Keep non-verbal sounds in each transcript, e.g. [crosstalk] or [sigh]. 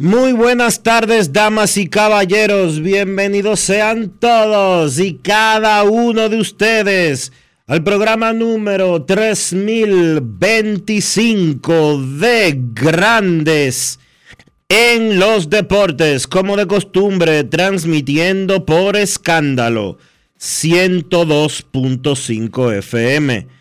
Muy buenas tardes, damas y caballeros. Bienvenidos sean todos y cada uno de ustedes al programa número 3025 de Grandes en los Deportes, como de costumbre, transmitiendo por escándalo 102.5 FM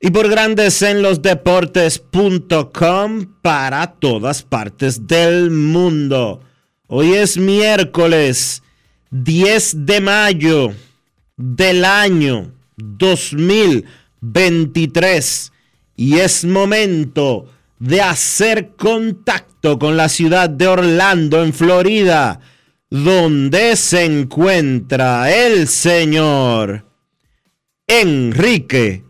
y por grandes en los deportes.com para todas partes del mundo. Hoy es miércoles 10 de mayo del año 2023 y es momento de hacer contacto con la ciudad de Orlando en Florida, donde se encuentra el señor Enrique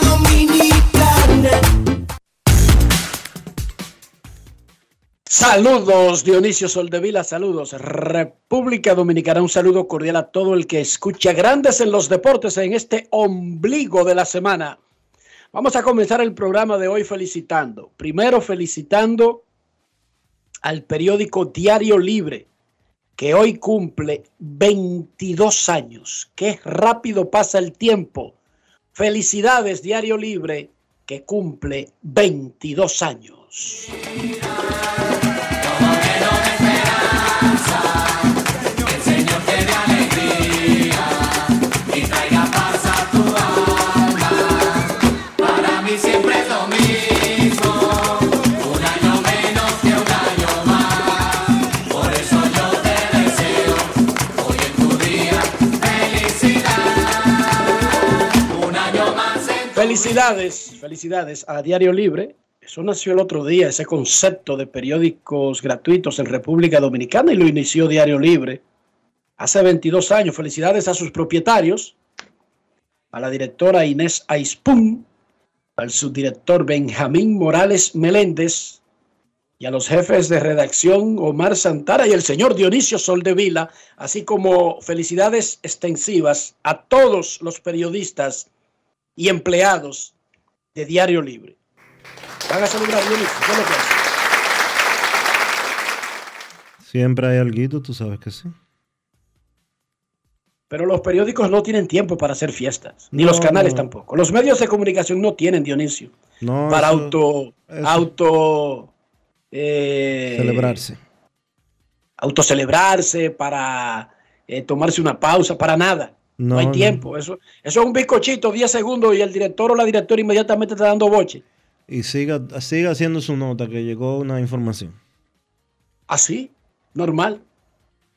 Saludos Dionisio Soldevila, saludos República Dominicana, un saludo cordial a todo el que escucha Grandes en los Deportes en este ombligo de la semana. Vamos a comenzar el programa de hoy felicitando, primero felicitando al periódico Diario Libre, que hoy cumple 22 años. Qué rápido pasa el tiempo. Felicidades Diario Libre, que cumple 22 años. Felicidades, felicidades a Diario Libre. Eso nació el otro día, ese concepto de periódicos gratuitos en República Dominicana y lo inició Diario Libre hace 22 años. Felicidades a sus propietarios, a la directora Inés Aispun, al subdirector Benjamín Morales Meléndez y a los jefes de redacción Omar Santara y el señor Dionisio Soldevila, así como felicidades extensivas a todos los periodistas y empleados de Diario Libre. Van a celebrar Dionisio. Siempre hay algo, tú sabes que sí. Pero los periódicos no tienen tiempo para hacer fiestas, ni No, los canales no. tampoco. Los medios de comunicación no tienen, Dionisio, No, para eso- auto, eso- auto, eh, celebrarse. autocelebrarse, para eh, tomarse una pausa, para nada. No, No, hay no. tiempo. Eso, eso es un bizcochito, 10 segundos, y el director o la directora inmediatamente está dando boche. Y siga, siga haciendo su nota que llegó una información. Así, normal.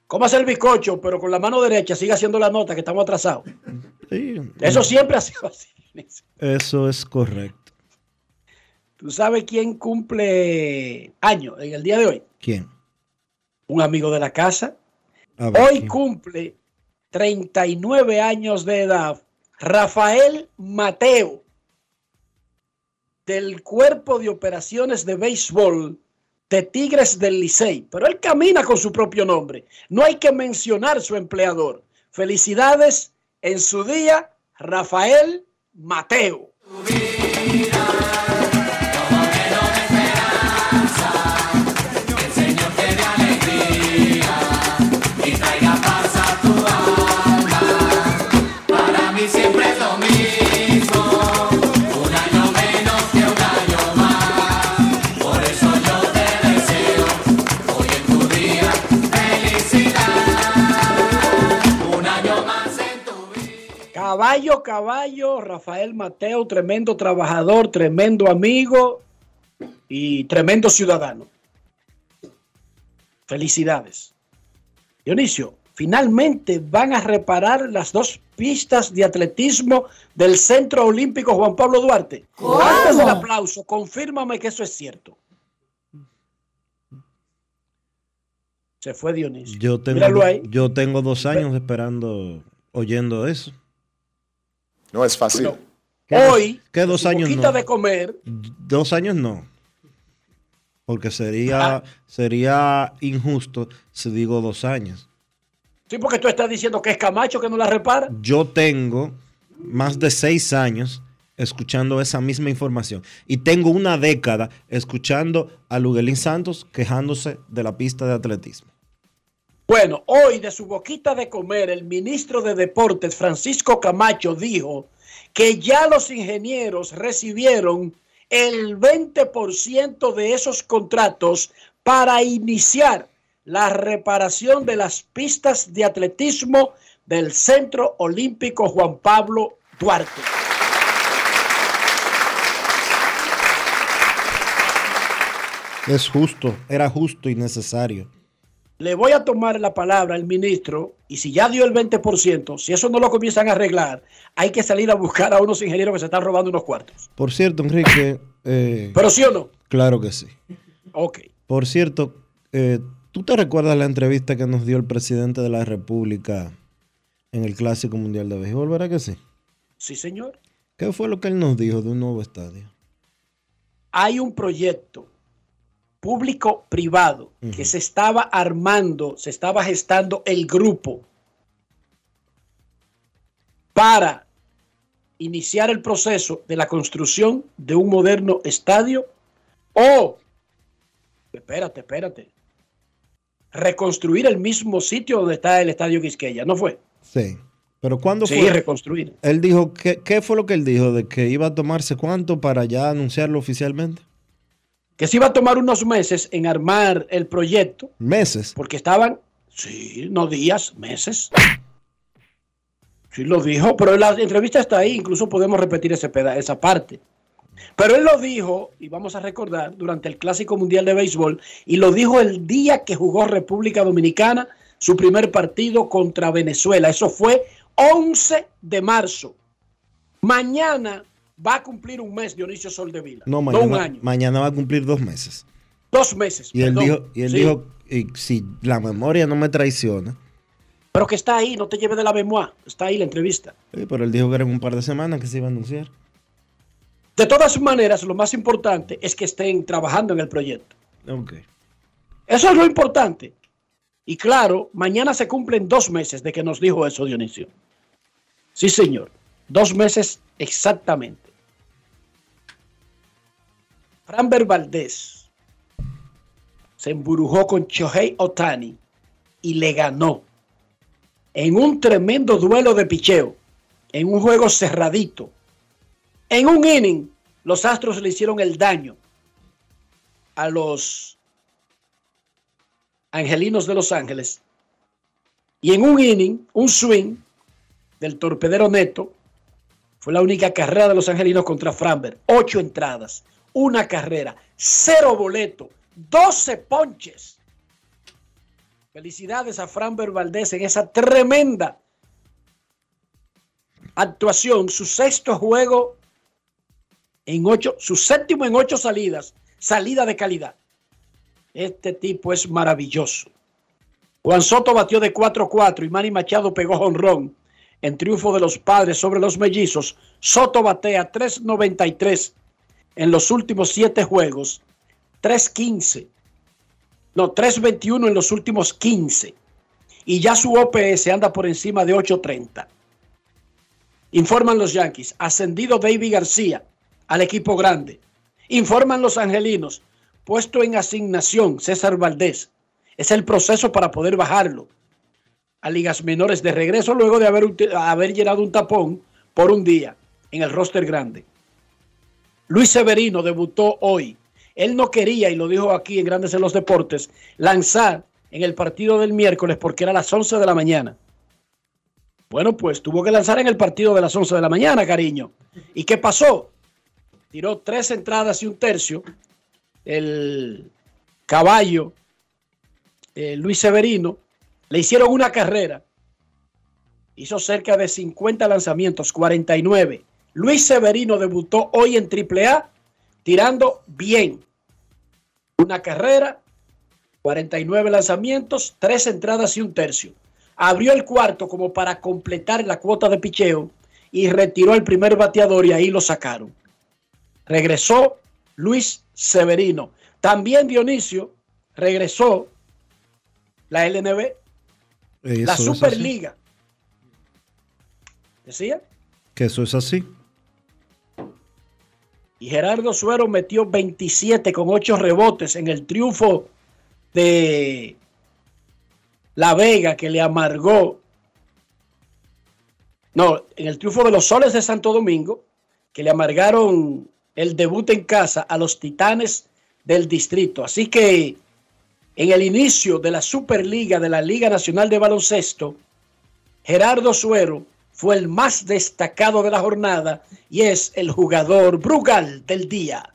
Cómase el bizcocho, pero con la mano derecha siga haciendo la nota que estamos atrasados. Sí, Eso siempre ha sido así. Eso es correcto. ¿Tú sabes quién cumple año en el día de hoy? ¿Quién? Un amigo de la casa. Ver, Hoy ¿quién? cumple 39 años de edad, Rafael Mateo, del Cuerpo de Operaciones de Béisbol de Tigres del Licey. Pero él camina con su propio nombre. No hay que mencionar su empleador. Felicidades en su día, Rafael Mateo. Caballo, caballo, Rafael Mateo, tremendo trabajador, tremendo amigo y tremendo ciudadano. Felicidades. Dionisio, finalmente van a reparar las dos pistas de atletismo del Centro Olímpico Juan Pablo Duarte. Antes del aplauso, confírmame que eso es cierto. Se fue Dionisio. Yo tengo, Míralo ahí. yo tengo dos años esperando, oyendo eso. No es fácil. No. ¿Qué dos- Hoy, qué dos años no? de comer, Dos años no. Porque sería, Ah. sería injusto si digo dos años. sí, porque tú estás diciendo que es Camacho que no la repara. Yo tengo más de seis años escuchando esa misma información. Y tengo una década escuchando a Luguelín Santos quejándose de la pista de atletismo. Bueno, hoy de su boquita de comer, el ministro de Deportes, Francisco Camacho, dijo que ya los ingenieros recibieron el 20% de esos contratos para iniciar la reparación de las pistas de atletismo del Centro Olímpico Juan Pablo Duarte. Es justo, era justo y necesario. Le voy a tomar la palabra al ministro y si ya dio el 20%, si eso no lo comienzan a arreglar, hay que salir a buscar a unos ingenieros que se están robando unos cuartos. Por cierto, Enrique, eh, Pero sí o no. claro que sí. Ok. Por cierto, eh, ¿tú te recuerdas la entrevista que nos dio el presidente de la República en el Clásico Mundial de Béisbol? ¿Verdad que sí? Sí, señor. ¿Qué fue lo que él nos dijo de un nuevo estadio? Hay un proyecto público-privado que se estaba armando, se estaba gestando el grupo para iniciar el proceso de la construcción de un moderno estadio o, espérate, espérate, reconstruir el mismo sitio donde está el estadio Quisqueya, ¿no fue? Sí. Pero ¿cuándo Sí, fue? reconstruir. Él dijo, ¿qué, ¿qué fue lo que él dijo? ¿De que iba a tomarse cuánto para ya anunciarlo oficialmente? Que se iba a tomar unos meses en armar el proyecto Meses. porque estaban, sí, no días, meses. Sí lo dijo, pero la entrevista está ahí, incluso podemos repetir ese peda esa parte. Pero él lo dijo, y vamos a recordar, durante el Clásico Mundial de Béisbol, y lo dijo el día que jugó República Dominicana su primer partido contra Venezuela. Eso fue 11 de marzo. Mañana va a cumplir un mes Dionisio Soldevila. No, un mañana, año. mañana va a cumplir dos meses. Dos meses. Y él dijo, y él Sí. dijo, y si la memoria no me traiciona, Pero que está ahí, no te lleves de la memoria. Está ahí la entrevista. sí, pero él dijo que era en un par de semanas que se iba a anunciar. De todas maneras, lo más importante es que estén trabajando en el proyecto. Ok. Eso es lo importante. Y claro, mañana se cumplen dos meses de que nos dijo eso Dionisio. Sí, señor. Dos meses exactamente. Framber Valdés se emburujó con Shohei Otani y le ganó en un tremendo duelo de picheo, en un juego cerradito. En un inning, los Astros le hicieron el daño a los Angelinos de Los Ángeles. Y en un inning, un swing del torpedero neto, fue la única carrera de los Angelinos contra Framber. Ocho entradas, una carrera, cero boleto, doce ponches. Felicidades a Framber Valdés en esa tremenda actuación, su sexto juego en ocho, su séptimo en ocho salidas, salida de calidad. Este tipo es maravilloso. Juan Soto batió de 4-4 y Manny Machado pegó jonrón en triunfo de los padres sobre los mellizos. Soto batea 3.93 en los últimos siete juegos, 3.15, no, 3.21 en los últimos 15 y ya su OPS anda por encima de 8.30. Informan los Yankees, ascendido David García al equipo grande. Informan los Angelinos, puesto en asignación César Valdés. Es el proceso para poder bajarlo a ligas menores de regreso luego de haber, haber llenado un tapón por un día en el roster grande. Luis Severino debutó hoy. Él no quería, y lo dijo aquí en Grandes en los Deportes, lanzar en el partido del miércoles porque era las 11 de la mañana. Bueno, pues tuvo que lanzar en el partido de las 11 de la mañana, cariño. ¿Y qué pasó? Tiró tres entradas y un tercio. El caballo, eh, Luis Severino, le hicieron una carrera. Hizo cerca de 50 lanzamientos, 49. Luis Severino debutó hoy en AAA tirando bien. Una carrera, 49 lanzamientos, tres entradas y un tercio. Abrió el cuarto como para completar la cuota de picheo y retiró al primer bateador y ahí lo sacaron. Regresó Luis Severino. También Dionisio regresó la LNB, Eso la. Superliga. ¿Decía? Que eso es así. Y Gerardo Suero metió 27 con 8 rebotes en el triunfo de La Vega que le amargó. No, en el triunfo de los Soles de Santo Domingo que le amargaron el debut en casa a los Titanes del Distrito. Así que en el inicio de la Superliga de la Liga Nacional de Baloncesto, Gerardo Suero fue el más destacado de la jornada y es el jugador Brugal del día.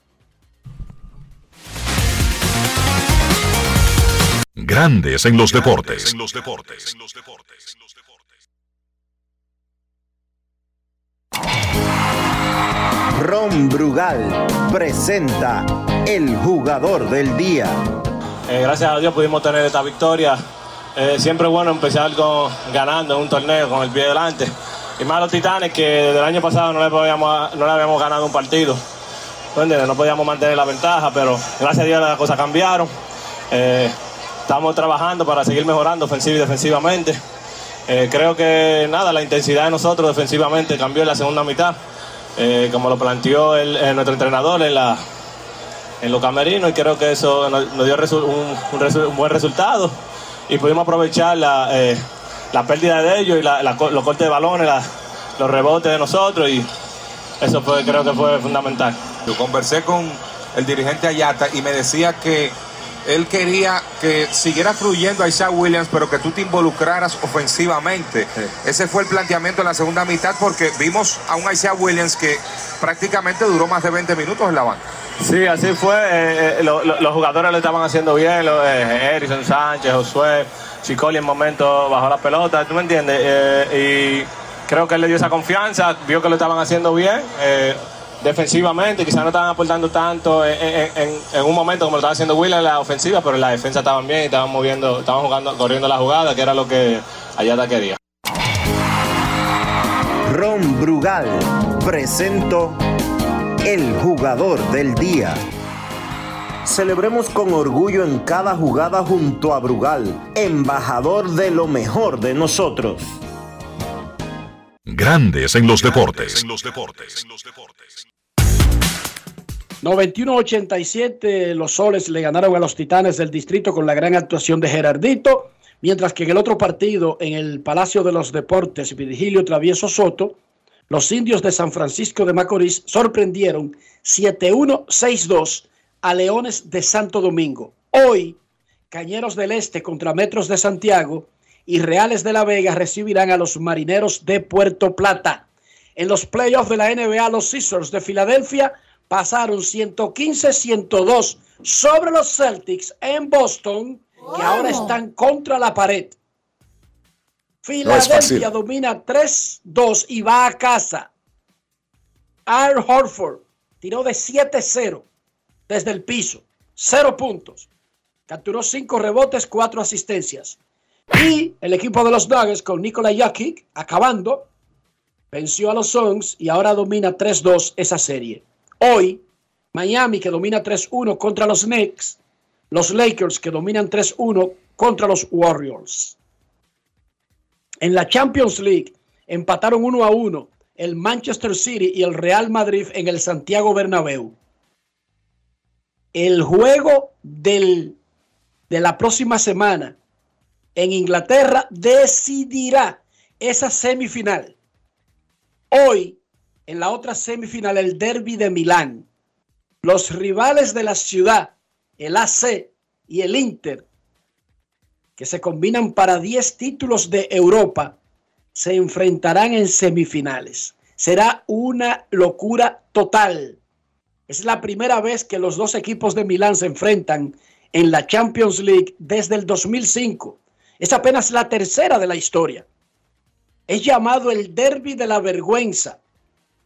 Grandes en los deportes. Ron Brugal presenta el jugador del día. Eh, gracias a Dios pudimos tener esta victoria. Eh, siempre es bueno empezar con, ganando un torneo con el pie delante. Y más los Titanes que desde el año pasado no le, habíamos ganado un partido. ¿No entiendes? No podíamos mantener la ventaja, pero gracias a Dios las cosas cambiaron. Eh, estamos trabajando para seguir mejorando ofensiva y defensivamente. Creo que nada, la intensidad de nosotros defensivamente cambió en la segunda mitad, como lo planteó nuestro entrenador en la, en los camerinos y creo que eso nos, dio un, un resu- un buen resultado y pudimos aprovechar la, eh, la pérdida de ellos y la- la co- los cortes de balones, la- los rebotes de nosotros y eso fue, creo que fue fundamental. Yo conversé con el dirigente Ayata y me decía que él quería que siguiera fluyendo a Isaac Williams, pero que tú te involucraras ofensivamente. Ese fue el planteamiento en la segunda mitad porque vimos a un Isaac Williams que prácticamente duró más de 20 minutos en la banca. Sí, así fue. eh, eh, lo- lo- los jugadores lo estaban haciendo bien. Lo, eh, Erison Sánchez, Josué, Chicoli en momento bajó la pelota. ¿Tú me entiendes? Eh, y creo que él le dio esa confianza. Vio que lo estaban haciendo bien. defensivamente, quizás no estaban aportando tanto en, un momento como lo estaba haciendo Will en la ofensiva, pero en la defensa estaban bien y estaban moviendo, estaban jugando, corriendo la jugada, que era lo que Ayata quería. Ron Brugal presento el jugador del día. Celebremos con orgullo en cada jugada junto a Brugal, embajador de lo mejor de nosotros. Grandes en los deportes. 91-87, los soles le ganaron a los titanes del distrito con la gran actuación de Gerardito, mientras que en el otro partido, en el Palacio de los Deportes, Virgilio Travieso Soto, los indios de San Francisco de Macorís sorprendieron 7-1-6-2 a Leones de Santo Domingo. Hoy, Cañeros del Este contra Metros de Santiago y Reales de la Vega recibirán a los Marineros de Puerto Plata. En los playoffs de la NBA, los Sixers de Filadelfia pasaron 115-102 sobre los Celtics en Boston, que ahora están contra la pared. Filadelfia domina 3-2 y va a casa. Al Horford tiró de 7-0 desde el piso, cero puntos. Capturó cinco rebotes, cuatro asistencias. Y el equipo de los Nuggets con Nikola Jokic acabando, venció a los Suns y ahora domina 3-2 esa serie. Hoy, Miami que domina 3-1 contra los Knicks, los Lakers que dominan 3-1 contra los Warriors. En la Champions League empataron 1 a 1 el Manchester City y el Real Madrid en el Santiago Bernabéu. El juego del, de la próxima semana en Inglaterra decidirá esa semifinal. Hoy, en la otra semifinal, el derby de Milán. Los rivales de la ciudad, el AC y el Inter, que se combinan para 10 títulos de Europa, se enfrentarán en semifinales. Será una locura total. Es la primera vez que los dos equipos de Milán se enfrentan en la Champions League desde el 2005. Es apenas la tercera de la historia. Es llamado el Derby de la Vergüenza.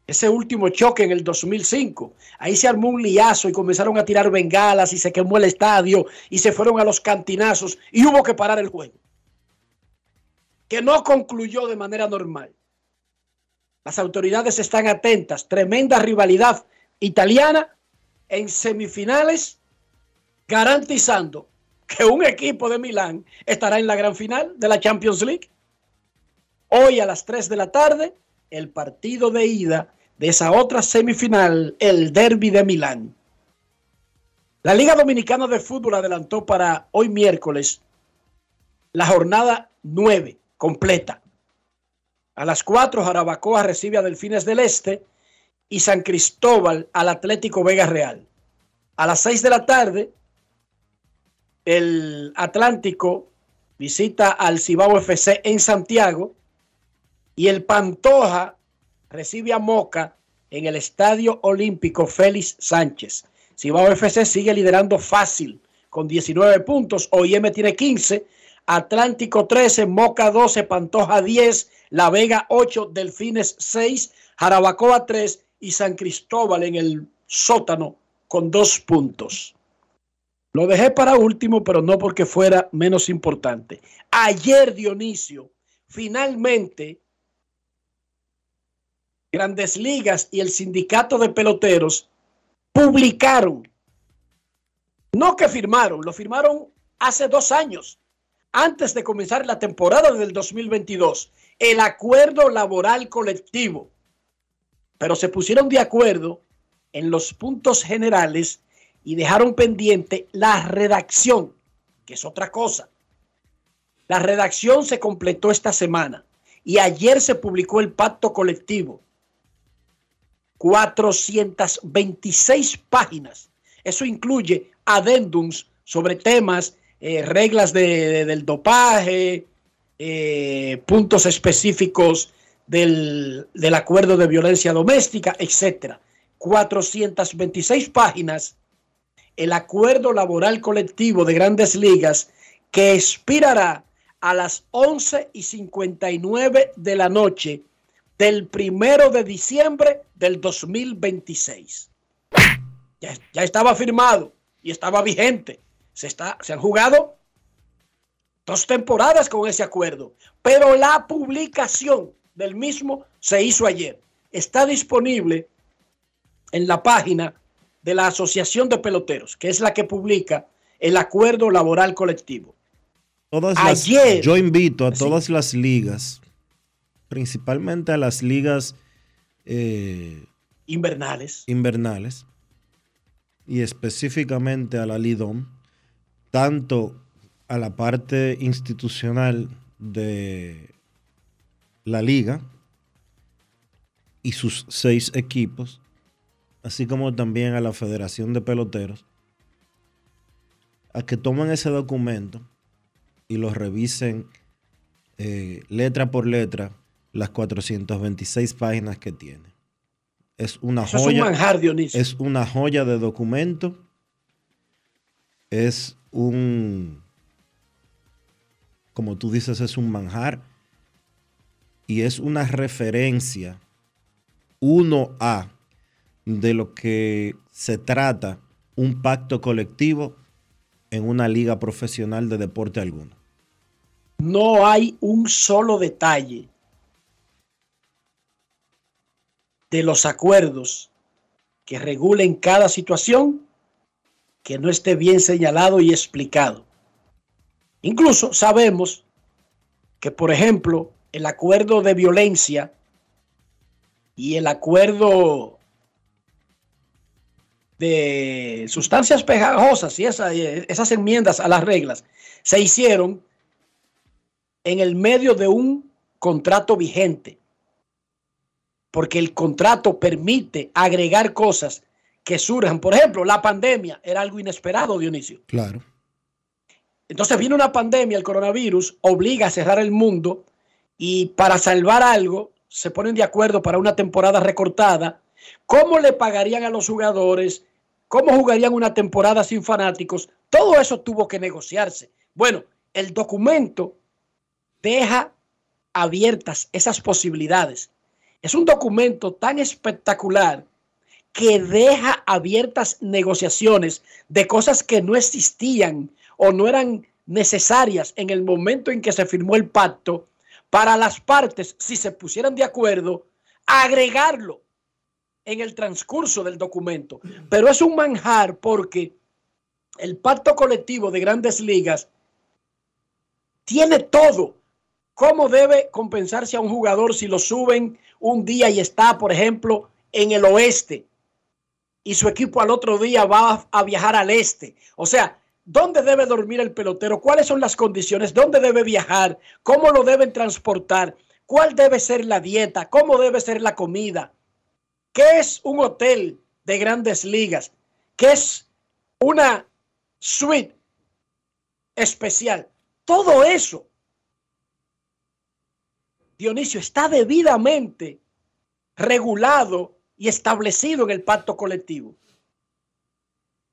Ese último choque en el 2005. Ahí se armó un liazo y comenzaron a tirar bengalas y se quemó el estadio y se fueron a los cantinazos y hubo que parar el juego. Que no concluyó de manera normal. Las autoridades están atentas. Tremenda rivalidad italiana en semifinales, garantizando que un equipo de Milán estará en la gran final de la Champions League. Hoy a las 3 de la tarde, el partido de ida de esa otra semifinal, el Derby de Milán. La Liga Dominicana de Fútbol adelantó para hoy miércoles la jornada 9 completa. A las 4 Jarabacoa recibe a Delfines del Este y San Cristóbal al Atlético Vega Real. A las 6 de la tarde el Atlántico visita al Cibao FC en Santiago y el Pantoja recibe a Moca en el Estadio Olímpico Félix Sánchez. Cibao FC sigue liderando fácil con 19 puntos. OIM tiene 15, Atlántico 13, Moca 12, Pantoja 10, La Vega 8, Delfines 6, Jarabacoa 3 y San Cristóbal en el sótano con dos puntos. Lo dejé para último, pero no porque fuera menos importante. Ayer, Dionisio, finalmente, Grandes Ligas y el Sindicato de Peloteros publicaron, no que firmaron, lo firmaron hace dos años, antes de comenzar la temporada del 2022, el acuerdo laboral colectivo. Pero se pusieron de acuerdo en los puntos generales y dejaron pendiente la redacción, que es otra cosa. La redacción se completó esta semana y ayer se publicó el pacto colectivo. 426 páginas. Eso incluye adendums sobre temas, eh, reglas de, de, del dopaje, eh, puntos específicos del, del acuerdo de violencia doméstica, etcétera. 426 páginas el acuerdo laboral colectivo de grandes ligas que expirará a las 11 y 59 de la noche del primero de diciembre del 2026. Ya, ya estaba firmado y estaba vigente. Se, está, se han jugado dos temporadas con ese acuerdo, pero la publicación del mismo se hizo ayer. Está disponible en la página de la Asociación de Peloteros, que es la que publica el acuerdo laboral colectivo. Todas Ayer, las, yo invito a todas sí. las ligas, principalmente a las ligas eh, invernales. invernales y específicamente a la Lidom, tanto a la parte institucional de la liga y sus seis equipos, así como también a la Federación de Peloteros, a que tomen ese documento y lo revisen eh, letra por letra las 426 páginas que tiene. Es una Eso joya. Es, un manjar, Dionisio. es una joya de documento. Es un, como tú dices, es un manjar. Y es una referencia 1A de lo que se trata un pacto colectivo en una liga profesional de deporte alguno. no hay un solo detalle de los acuerdos que regulen cada situación que no esté bien señalado y explicado. Incluso sabemos que, por ejemplo, el acuerdo de violencia y el acuerdo de sustancias pegajosas y esa- esas enmiendas a las reglas se hicieron en el medio de un contrato vigente, porque el contrato permite agregar cosas que surjan. Por ejemplo, la pandemia era algo inesperado, Dionisio. Claro. Entonces viene una pandemia, el coronavirus, obliga a cerrar el mundo y para salvar algo se ponen de acuerdo para una temporada recortada. ¿Cómo le pagarían a los jugadores? ¿Cómo jugarían una temporada sin fanáticos? Todo eso tuvo que negociarse. Bueno, el documento deja abiertas esas posibilidades. Es un documento tan espectacular que deja abiertas negociaciones de cosas que no existían o no eran necesarias en el momento en que se firmó el pacto para las partes, si se pusieran de acuerdo, agregarlo en el transcurso del documento. Pero es un manjar porque el pacto colectivo de grandes ligas tiene todo. ¿Cómo debe compensarse a un jugador si lo suben un día y está, por ejemplo, en el oeste y su equipo al otro día va a viajar al este? O sea, ¿dónde debe dormir el pelotero? ¿Cuáles son las condiciones? ¿Dónde debe viajar? ¿Cómo lo deben transportar? ¿Cuál debe ser la dieta? ¿Cómo debe ser la comida? ¿Qué es un hotel de grandes ligas? ¿Qué es una suite especial? Todo eso, Dionisio, está debidamente regulado y establecido en el pacto colectivo.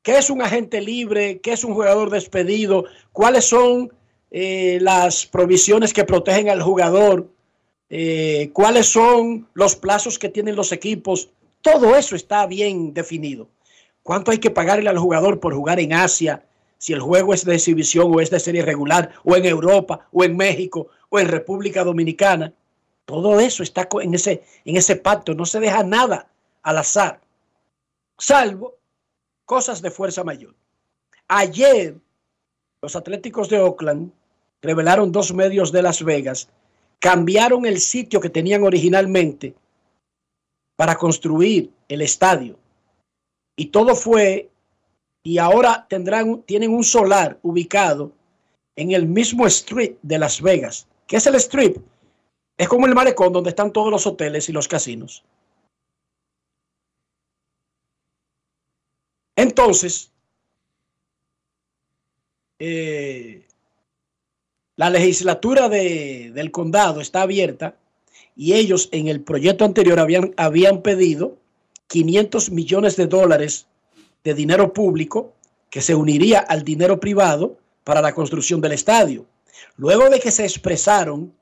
¿Qué es un agente libre? ¿Qué es un jugador despedido? ¿Cuáles son eh, las provisiones que protegen al jugador? Eh, ¿Cuáles son los plazos que tienen los equipos? Todo eso está bien definido. ¿Cuánto hay que pagarle al jugador por jugar en Asia? Si el juego es de exhibición o es de serie regular, o en Europa, o en México, o en República Dominicana. Todo eso está en ese, en ese pacto. No se deja nada al azar. Salvo cosas de fuerza mayor. Ayer, los Atléticos de Oakland revelaron dos medios de Las Vegas, cambiaron el sitio que tenían originalmente para construir el estadio. Y todo fue, y ahora tendrán, tienen un solar ubicado en el mismo strip de Las Vegas. ¿Qué es el strip? Es como el malecón donde están todos los hoteles y los casinos. Entonces, eh, la legislatura de- del condado está abierta y ellos en el proyecto anterior habían, habían pedido 500 millones de dólares de dinero público que se uniría al dinero privado para la construcción del estadio. Luego de que se expresaron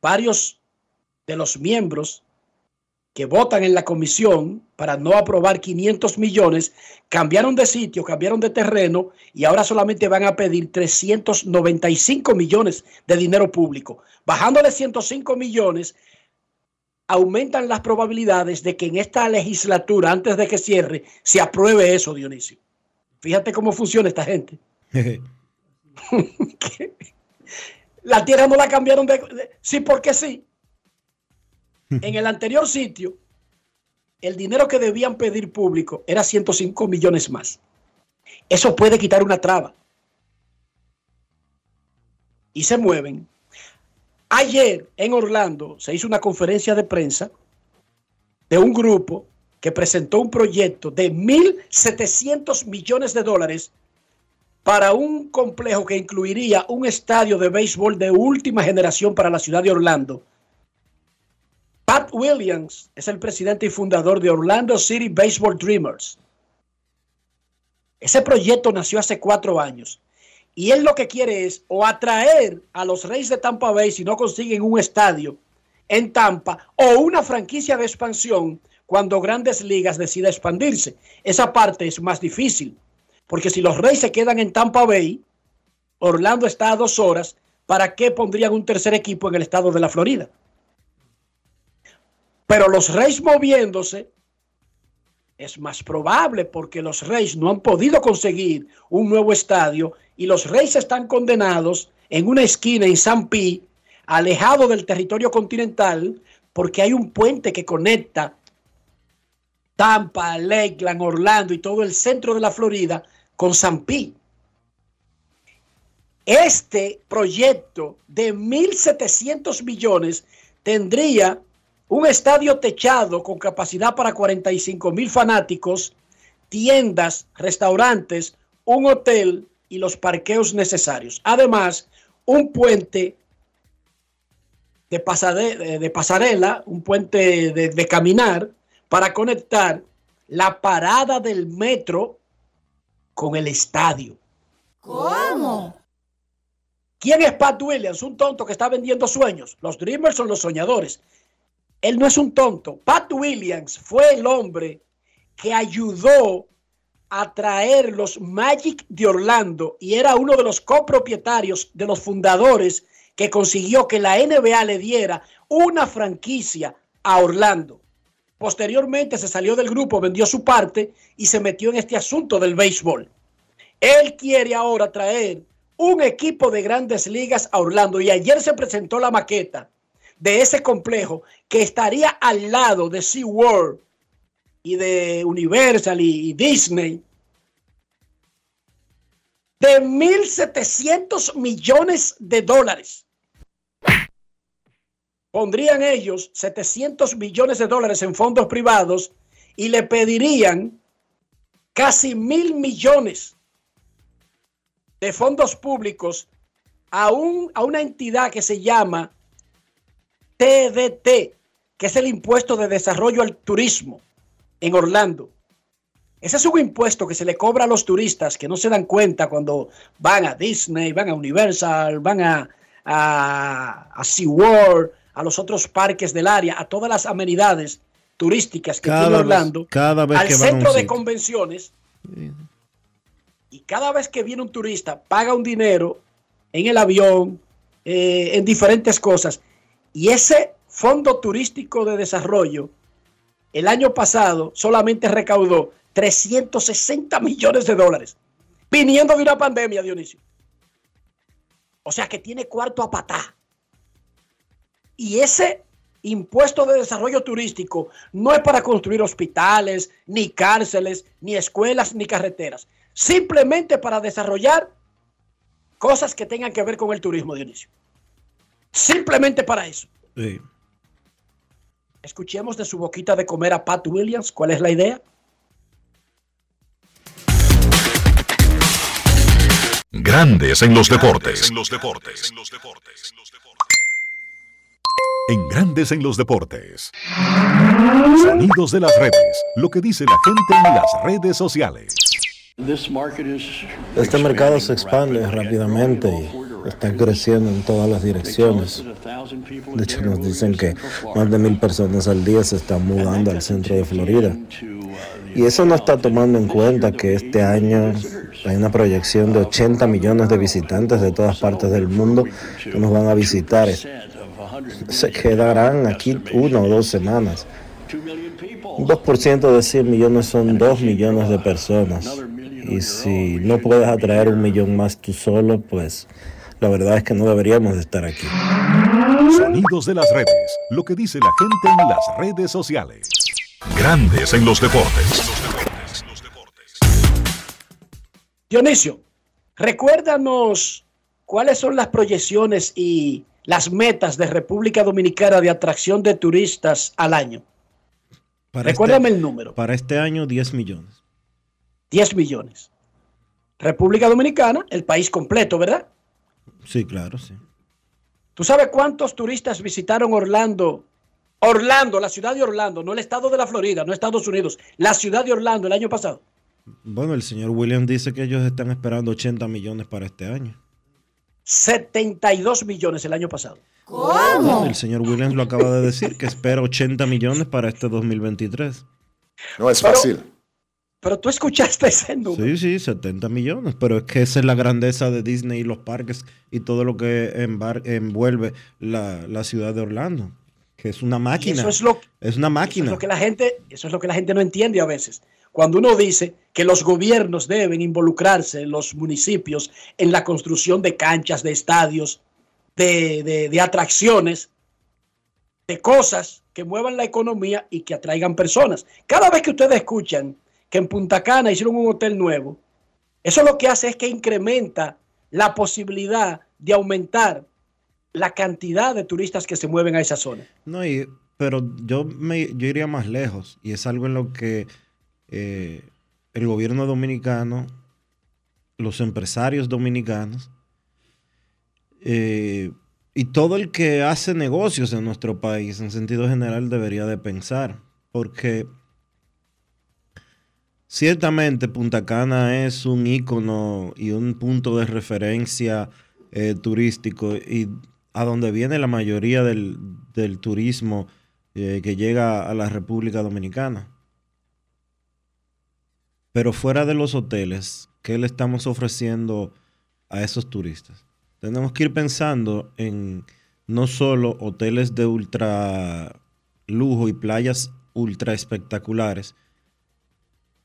varios de los miembros que votan en la comisión para no aprobar 500 millones, cambiaron de sitio, cambiaron de terreno y ahora solamente van a pedir 395 millones de dinero público. Bajándole 105 millones, aumentan las probabilidades de que en esta legislatura, antes de que cierre, se apruebe eso, Dionisio. Fíjate cómo funciona esta gente. [laughs] [laughs] La tierra no la cambiaron de, sí porque sí. En el anterior sitio, el dinero que debían pedir público era 105 millones más. Eso puede quitar una traba. Y se mueven. Ayer en Orlando se hizo una conferencia de prensa de un grupo que presentó un proyecto de 1.700 millones de dólares para un complejo que incluiría un estadio de béisbol de última generación para la ciudad de Orlando. Pat Williams es el presidente y fundador de Orlando City Baseball Dreamers. Ese proyecto nació hace cuatro años y él lo que quiere es o atraer a los Reyes de Tampa Bay si no consiguen un estadio en Tampa o una franquicia de expansión cuando Grandes Ligas decida expandirse. Esa parte es más difícil porque si los Reyes se quedan en Tampa Bay, Orlando está a dos horas, ¿para qué pondrían un tercer equipo en el estado de la Florida? Pero los Reyes moviéndose es más probable porque los Reyes no han podido conseguir un nuevo estadio y los Reyes están condenados en una esquina en San Pi, alejado del territorio continental, porque hay un puente que conecta Tampa, Lakeland, Orlando y todo el centro de la Florida con San Pi. Este proyecto de 1.700 millones tendría un estadio techado con capacidad para 45 mil fanáticos, tiendas, restaurantes, un hotel y los parqueos necesarios. Además, un puente de, pasarela, un puente de caminar para conectar la parada del metro con el estadio. ¿Cómo? ¿Quién es Pat Williams? Un tonto que está vendiendo sueños. Los Dreamers son los soñadores. Él no es un tonto. Pat Williams fue el hombre que ayudó a traer los Magic de Orlando y era uno de los copropietarios, de los fundadores que consiguió que la NBA le diera una franquicia a Orlando. Posteriormente se salió del grupo, vendió su parte y se metió en este asunto del béisbol. Él quiere ahora traer un equipo de grandes ligas a Orlando y ayer se presentó la maqueta de ese complejo que estaría al lado de SeaWorld y de Universal y, Disney de 1.700 millones de dólares. Pondrían ellos 700 millones de dólares en fondos privados y le pedirían casi mil millones de fondos públicos a, un, a una entidad que se llama TDT, que es el impuesto de desarrollo al turismo en Orlando. Ese es un impuesto que se le cobra a los turistas que no se dan cuenta cuando van a Disney, van a Universal, van a, a, a SeaWorld, a los otros parques del área, a todas las amenidades turísticas que Cada tiene vez- Orlando, cada vez al que centro de convenciones. Y cada vez que viene un turista, paga un dinero en el avión, eh, en diferentes cosas. Y ese fondo turístico de desarrollo, el año pasado solamente recaudó 360 millones de dólares, viniendo de una pandemia, Dionisio. O sea que tiene cuarto a patá. Y ese impuesto de desarrollo turístico no es para construir hospitales, ni cárceles, ni escuelas, ni carreteras. Simplemente para desarrollar cosas que tengan que ver con el turismo, Dionisio. Simplemente para eso. Sí. Escuchemos de su boquita de comer a Pat Williams. ¿Cuál es la idea? Grandes en los deportes. En Grandes en los deportes. Sonidos de las redes. Lo que dice la gente en las redes sociales. Este mercado se expande rápidamente y está creciendo en todas las direcciones. De hecho, nos dicen que más de mil personas al día se están mudando al centro de Florida. Y eso no está tomando en cuenta que este año hay una proyección de 80 millones de visitantes de todas partes del mundo que nos van a visitar. Se quedarán aquí una o dos semanas. Un 2% de 100 millones son 2 millones de personas. Y si no puedes atraer un millón más tú solo, pues la verdad es que no deberíamos de estar aquí. Sonidos de las redes. Lo que dice la gente en las redes sociales. Grandes en los deportes. Dionisio, recuérdanos cuáles son las proyecciones y las metas de República Dominicana de atracción de turistas al año. Para Recuérdame este- el número. Para este año, 10 millones. 10 millones. República Dominicana, el país completo, ¿verdad? Sí, claro, sí. ¿Tú sabes cuántos turistas visitaron Orlando? Orlando, la ciudad de Orlando, no el estado de la Florida, no Estados Unidos, la ciudad de Orlando el año pasado. Bueno, el señor Williams dice que ellos están esperando 80 millones para este año. 72 millones el año pasado. Bueno, el señor Williams lo acaba de decir, que espera 80 millones para este 2023. No es Pero- fácil. Pero tú escuchaste ese número. Sí, sí, 70 millones. Pero es que esa es la grandeza de Disney y los parques y todo lo que envuelve la, la ciudad de Orlando. Que es una Y máquina. eso es lo, Es una eso máquina. es lo que la gente, eso es lo que la gente no entiende a veces. Cuando uno dice que los gobiernos deben involucrarse, los municipios, en la construcción de canchas, de estadios, de, de- atracciones, de cosas que muevan la economía y que atraigan personas. Cada vez que ustedes escuchan que en Punta Cana hicieron un hotel nuevo, eso lo que hace es que incrementa la posibilidad de aumentar la cantidad de turistas que se mueven a esa zona. No, y- pero yo, me, yo iría más lejos y es algo en lo que eh, el gobierno dominicano, los empresarios dominicanos eh, y todo el que hace negocios en nuestro país en sentido general debería de pensar, porque ciertamente Punta Cana es un ícono y un punto de referencia eh, turístico y a donde viene la mayoría del, turismo que llega a la República Dominicana. Pero fuera de los hoteles, ¿qué le estamos ofreciendo a esos turistas? Tenemos que ir pensando en no solo hoteles de ultra lujo y playas ultra espectaculares,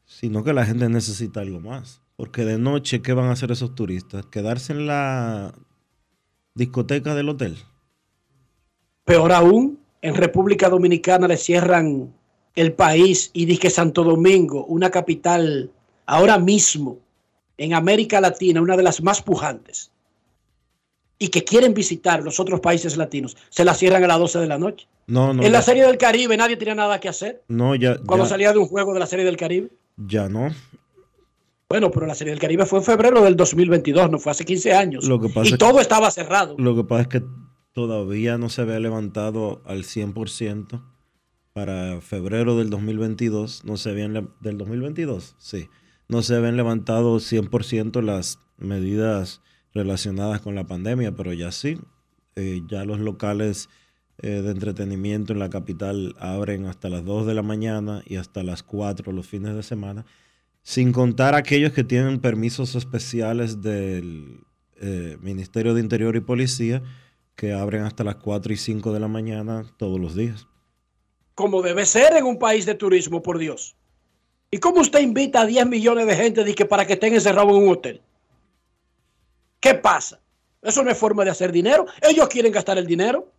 sino que la gente necesita algo más. Porque de noche, ¿qué van a hacer esos turistas? ¿Quedarse en la discoteca del hotel? Peor aún, en República Dominicana le cierran el país y dice que Santo Domingo, una capital ahora mismo en América Latina, una de las más pujantes, y que quieren visitar los otros países latinos, se la cierran a las 12 de la noche. No, no. en la ya- Serie del Caribe nadie tenía nada que hacer No, ya, cuando ya, salía de un juego de la Serie del Caribe. ya no. Bueno, pero la Serie del Caribe fue en febrero del 2022, no fue hace 15 años. Lo que pasa y es- todo estaba cerrado. Lo que pasa es que todavía no se había levantado al 100% para febrero del 2022. No se habían del 2022, sí. No se habían levantado 100% las medidas relacionadas con la pandemia, pero ya sí. Eh, ya los locales eh, de entretenimiento en la capital abren hasta las 2 de la mañana y hasta las 4 los fines de semana, sin contar aquellos que tienen permisos especiales del eh, Ministerio de Interior y Policía que abren hasta las 4 y 5 de la mañana todos los días. Como debe ser en un país de turismo, por Dios. ¿Y cómo usted invita a 10 millones de gente para que estén encerrados en un hotel? ¿Qué pasa? Eso no es forma de hacer dinero. Ellos quieren gastar el dinero.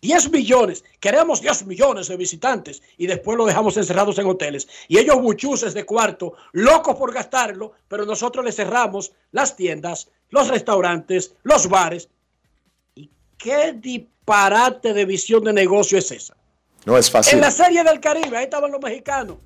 10 millones, queremos 10 millones de visitantes y después lo dejamos encerrados en hoteles. Y ellos buchuces de cuarto, locos por gastarlo, pero nosotros les cerramos las tiendas, los restaurantes, los bares. ¿Y qué disparate de visión de negocio es esa? No es fácil. En la serie del Caribe, ahí estaban los mexicanos,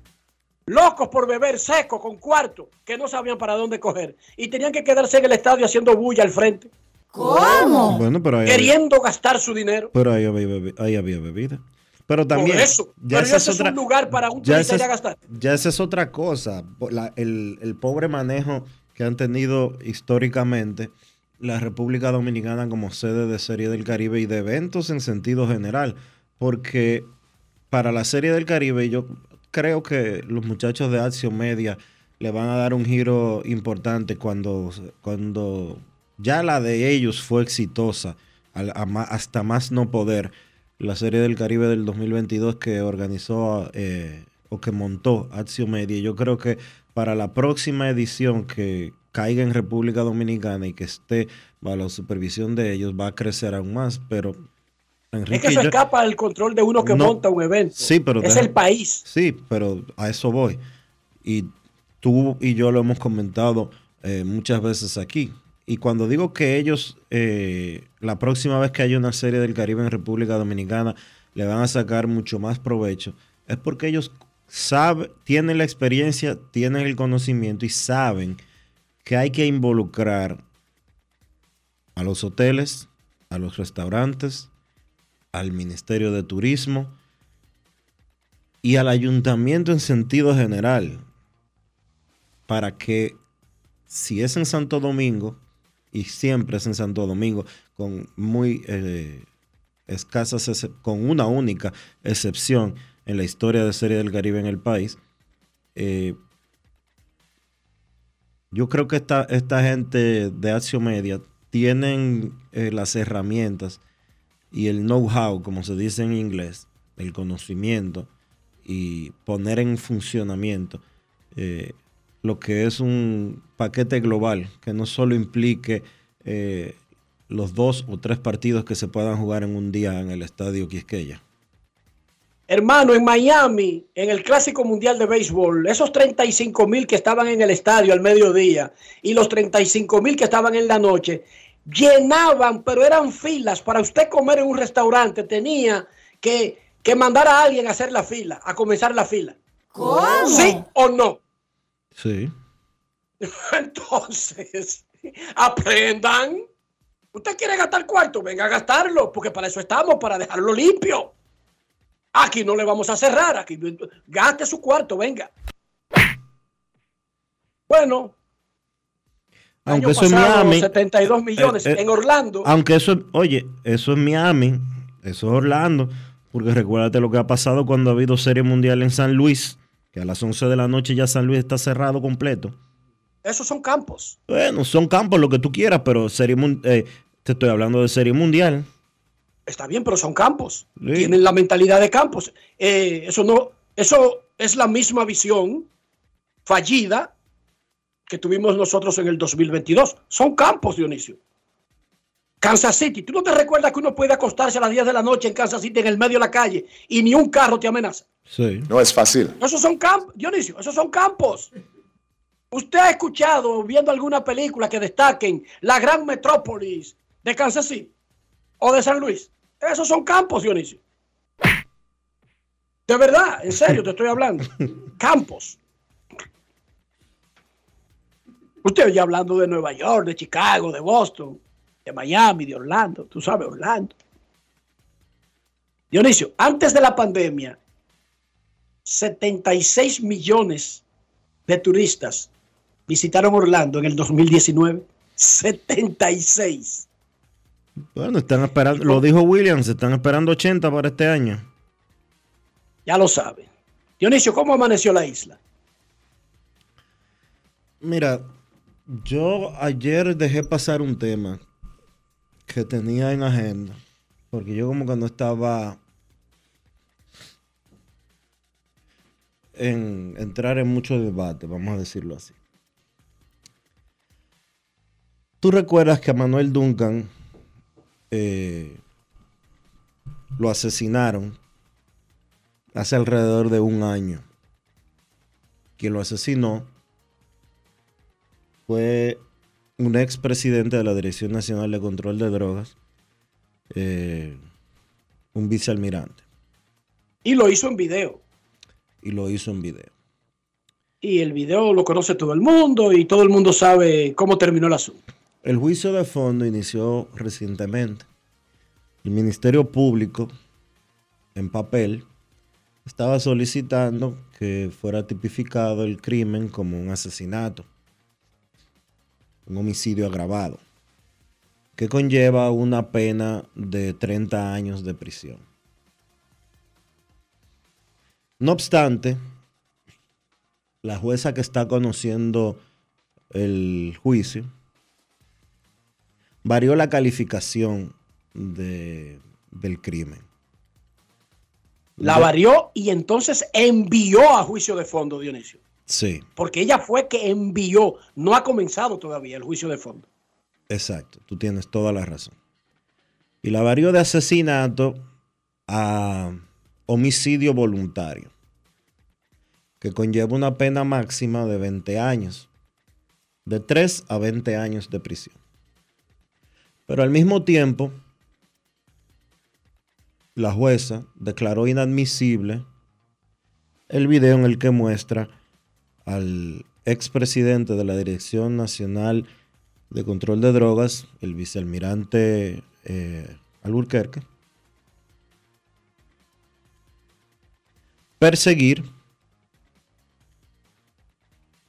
locos por beber seco con cuarto, que no sabían para dónde coger. Y tenían que quedarse en el estadio haciendo bulla al frente, ¿Cómo? Bueno, pero ahí, queriendo gastar su dinero. pero ahí había, bebi- ahí había bebida. Pero también. por eso. Pero esa ese es, un lugar para un ya gastar. Ya esa es otra cosa. La- el, el pobre manejo que han tenido históricamente la República Dominicana como sede de Serie del Caribe y de eventos en sentido general. Porque para la Serie del Caribe yo creo que los muchachos de Acción Media le van a dar un giro importante cuando, cuando ya la de ellos fue exitosa hasta más no poder la Serie del Caribe del 2022 que organizó eh, o que montó Acción Media. Yo creo que para la próxima edición que caiga en República Dominicana y que esté bajo la supervisión de ellos va a crecer aún más, pero Es que eso yo- escapa del control de uno que No. monta un evento. Sí, pero es deja- el país. Sí, pero a eso voy. Y tú y yo lo hemos comentado eh, muchas veces aquí. Y cuando digo que ellos, eh, la próxima vez que haya una serie del Caribe en República Dominicana, le van a sacar mucho más provecho, es porque ellos saben, tienen la experiencia, tienen el conocimiento y saben que hay que involucrar a los hoteles, a los restaurantes, al Ministerio de Turismo, y al ayuntamiento en sentido general para que si es en Santo Domingo y siempre es en Santo Domingo con muy eh, escasas con una única excepción en la historia de Serie del Caribe en el país eh, Yo creo que esta, esta gente de Acción Media tienen eh, las herramientas y el know-how, como se dice en inglés, el conocimiento y poner en funcionamiento eh, lo que es un paquete global que no solo implique eh, los dos o tres partidos que se puedan jugar en un día en el estadio Quisqueya. Hermano, en Miami, en el Clásico Mundial de Béisbol, esos 35 mil que estaban en el estadio al mediodía y los 35 mil que estaban en la noche, llenaban, pero eran filas. Para usted comer en un restaurante tenía que, que mandar a alguien a hacer la fila, a comenzar la fila. ¿Cómo? ¿Sí o no? Sí. [laughs] Entonces, aprendan. ¿Usted quiere gastar cuarto? Venga a gastarlo, porque para eso estamos, para dejarlo limpio. Aquí no le vamos a cerrar, aquí gaste su cuarto, venga. Bueno, Aunque eso es Miami. 72 millones eh, eh, en Orlando. Aunque eso, es- oye, eso es Miami, eso es Orlando, porque recuérdate lo que ha pasado cuando ha habido Serie Mundial en San Luis, que a las 11 de la noche ya San Luis está cerrado completo. Esos son campos. Bueno, son campos lo que tú quieras, pero serie eh, te estoy hablando de Serie Mundial. Está bien, pero son campos. Sí. Tienen la mentalidad de campos. Eh, eso no, eso es la misma visión fallida que tuvimos nosotros en el 2022. Son campos, Dionisio. Kansas City. ¿Tú no te recuerdas que uno puede acostarse a las 10 de la noche en Kansas City en el medio de la calle y ni un carro te amenaza? Sí. No es fácil. Esos son campos, Dionisio, esos son campos. ¿Usted ha escuchado, viendo alguna película que destaquen la gran metrópolis de Kansas City o de San Luis? Esos son campos, Dionisio. De verdad, en serio te estoy hablando. [laughs] Campos. Usted ya hablando de Nueva York, de Chicago, de Boston, de Miami, de Orlando. Tú sabes, Orlando. Dionisio, antes de la pandemia, 76 millones de turistas visitaron Orlando en el 2019. 76. Bueno, están esperando, lo dijo Williams, están esperando 80 para este año. Ya lo saben. Dionisio, ¿cómo amaneció la isla? Mira, yo ayer dejé pasar un tema que tenía en agenda, porque yo como que no estaba en entrar en mucho debate, vamos a decirlo así. ¿Tú recuerdas que a Manuel Duncan eh, lo asesinaron hace alrededor de un año? Quien lo asesinó fue un expresidente de la Dirección Nacional de Control de Drogas, eh, un vicealmirante, Y lo hizo en video. y lo hizo en video. Y el video lo conoce todo el mundo y todo el mundo sabe cómo terminó el asunto. El juicio de fondo inició recientemente. El Ministerio Público, en papel, estaba solicitando que fuera tipificado el crimen como un asesinato, un homicidio agravado, que conlleva una pena de 30 años de prisión. No obstante, la jueza que está conociendo el juicio varió la calificación de- del crimen. La varió y entonces envió a juicio de fondo, Dionisio. Sí, Porque ella fue que envió. No ha comenzado todavía el juicio de fondo. exacto. Tú tienes toda la razón. Y la varió de asesinato a homicidio voluntario, que conlleva una pena máxima de 20 años, de 3 a 20 años de prisión. Pero al mismo tiempo, la jueza declaró inadmisible el video en el que muestra al expresidente de la Dirección Nacional de Control de Drogas, el vicealmirante eh, Alburquerque, perseguir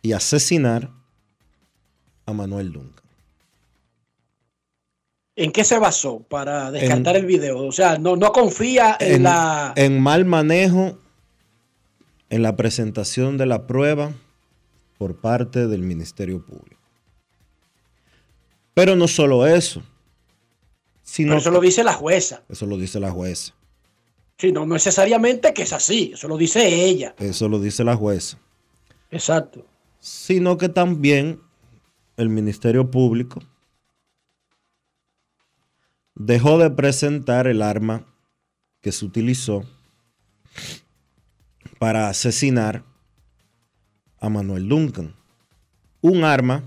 y asesinar a Manuel Duncan. ¿En qué se basó para descartar En- el video? O sea, no, no confía en, en, la... en mal manejo, en la presentación de la prueba por parte del Ministerio Público. Pero no solo eso, sino Pero eso lo dice la jueza. eso lo dice la jueza. Sí, no necesariamente que es así. Eso lo dice ella. Eso lo dice la jueza. Exacto. Sino que también el Ministerio Público dejó de presentar el arma que se utilizó para asesinar a Manuel Duncan. Un arma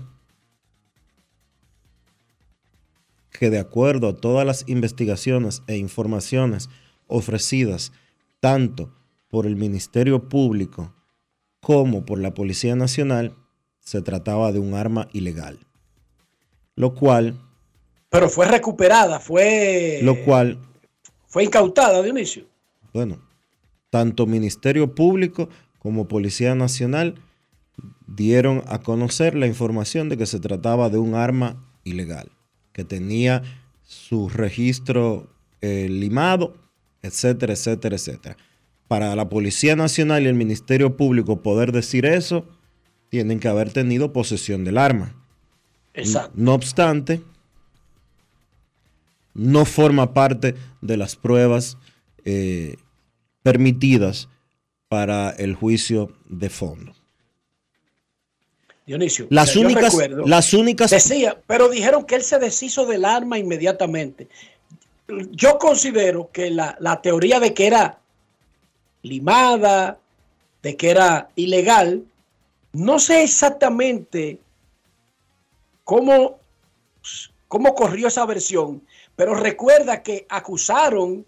que de acuerdo a todas las investigaciones e informaciones ofrecidas tanto por el Ministerio Público como por la Policía Nacional, se trataba de un arma ilegal. Lo cual, Pero fue recuperada, fue, lo cual, fue incautada, Dionisio. bueno, tanto Ministerio Público como Policía Nacional dieron a conocer la información de que se trataba de un arma ilegal, que tenía su registro eh, limado, etcétera, etcétera, etcétera. Para la Policía Nacional y el Ministerio Público poder decir eso, tienen que haber tenido posesión del arma. Exacto. No obstante, no forma parte de las pruebas eh, permitidas para el juicio de fondo. Dionisio. Las únicas, recuerdo- las únicas, Decía, pero dijeron que él se deshizo del arma inmediatamente. Yo considero que la, la teoría de que era limada, de que era ilegal, no sé exactamente cómo, cómo corrió esa versión, pero recuerda que acusaron,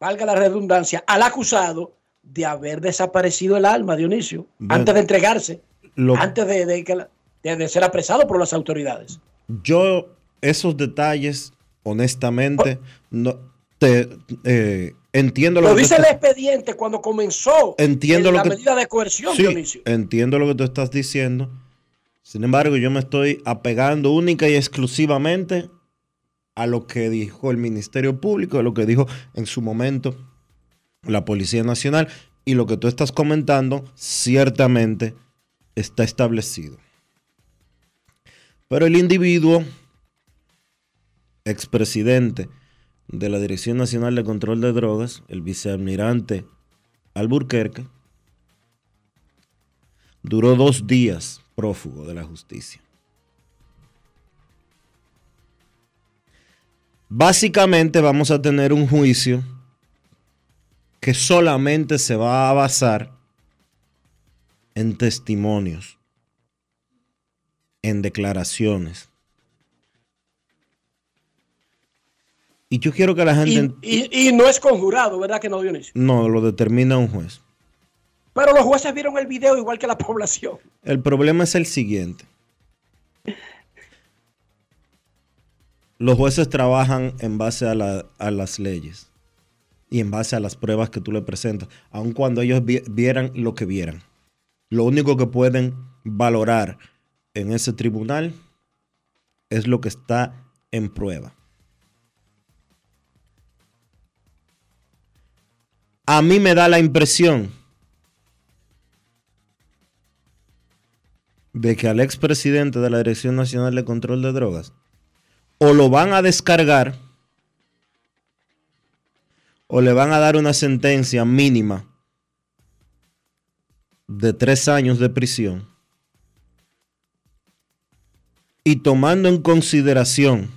valga la redundancia, al acusado de haber desaparecido el arma, Dionisio, Bueno. antes de entregarse lo- antes de, de que la- de- de ser apresado por las autoridades. yo esos detalles, honestamente, no te eh, entiendo lo, Lo que dice el expediente cuando comenzó Entiendo lo la que- medida de coerción, Sí, Dionisio. entiendo lo que tú estás diciendo. Sin embargo, yo me estoy apegando única y exclusivamente a lo que dijo el Ministerio Público, a lo que dijo en su momento la Policía Nacional y lo que tú estás comentando ciertamente está establecido. Pero el individuo, expresidente de la Dirección Nacional de Control de Drogas, el vicealmirante Alburquerque, duró dos días prófugo de la justicia. Básicamente vamos a tener un juicio que solamente se va a basar en testimonios, en declaraciones. Y yo quiero que la gente... Y, ent- y- y no es conjurado, ¿verdad que no, Dionisio? No, lo determina un juez. Pero los jueces vieron el video igual que la población. El problema es el siguiente. Los jueces trabajan en base a, la- a las leyes y en base a las pruebas que tú le presentas, aun cuando ellos vi- vieran lo que vieran. Lo único que pueden valorar en ese tribunal es lo que está en prueba. A mí me da la impresión de que al expresidente de la Dirección Nacional de Control de Drogas o lo van a descargar o le van a dar una sentencia mínima de tres años de prisión y tomando en consideración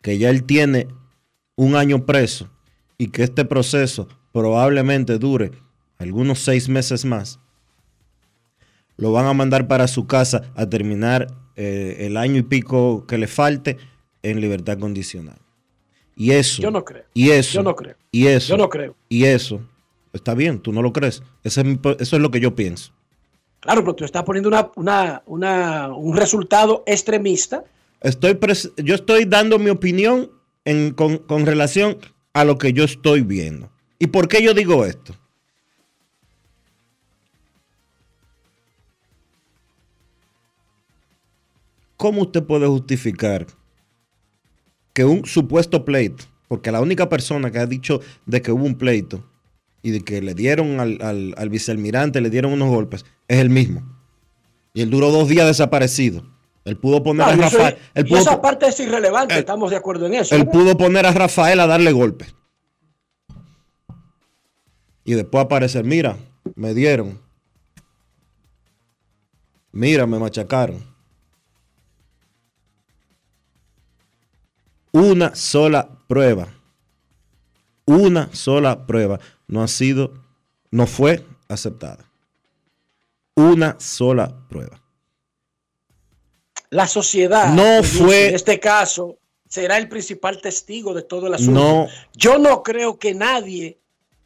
que ya él tiene un año preso y que este proceso probablemente dure algunos seis meses más, lo van a mandar para su casa a terminar eh, el año y pico que le falte en libertad condicional. Y eso. Yo no creo. Y eso. Yo no creo. Y eso. Yo no creo. Y eso. Está bien, tú no lo crees. Ese es mi eso es lo que yo pienso. Claro, pero tú estás poniendo una, una, una- un resultado extremista. Estoy yo estoy dando mi opinión en- con, con relación a lo que yo estoy viendo. ¿Y por qué yo digo esto? ¿Cómo usted puede justificar que un supuesto pleito, porque la única persona que ha dicho de que hubo un pleito y de que le dieron al, al- al vicealmirante, le dieron unos golpes, es el mismo. Y él duró dos días desaparecido. Él pudo poner No, a Rafael. Y esa parte es irrelevante, estamos de acuerdo en eso. él pudo poner a Rafael a darle golpes. Y después aparecer, mira, me dieron. Mira, me machacaron. Una sola prueba. Una sola prueba no ha sido, no fue aceptada. Una sola prueba. La sociedad, No fue- en este caso, será el principal testigo de todo el asunto. No. Yo no creo que nadie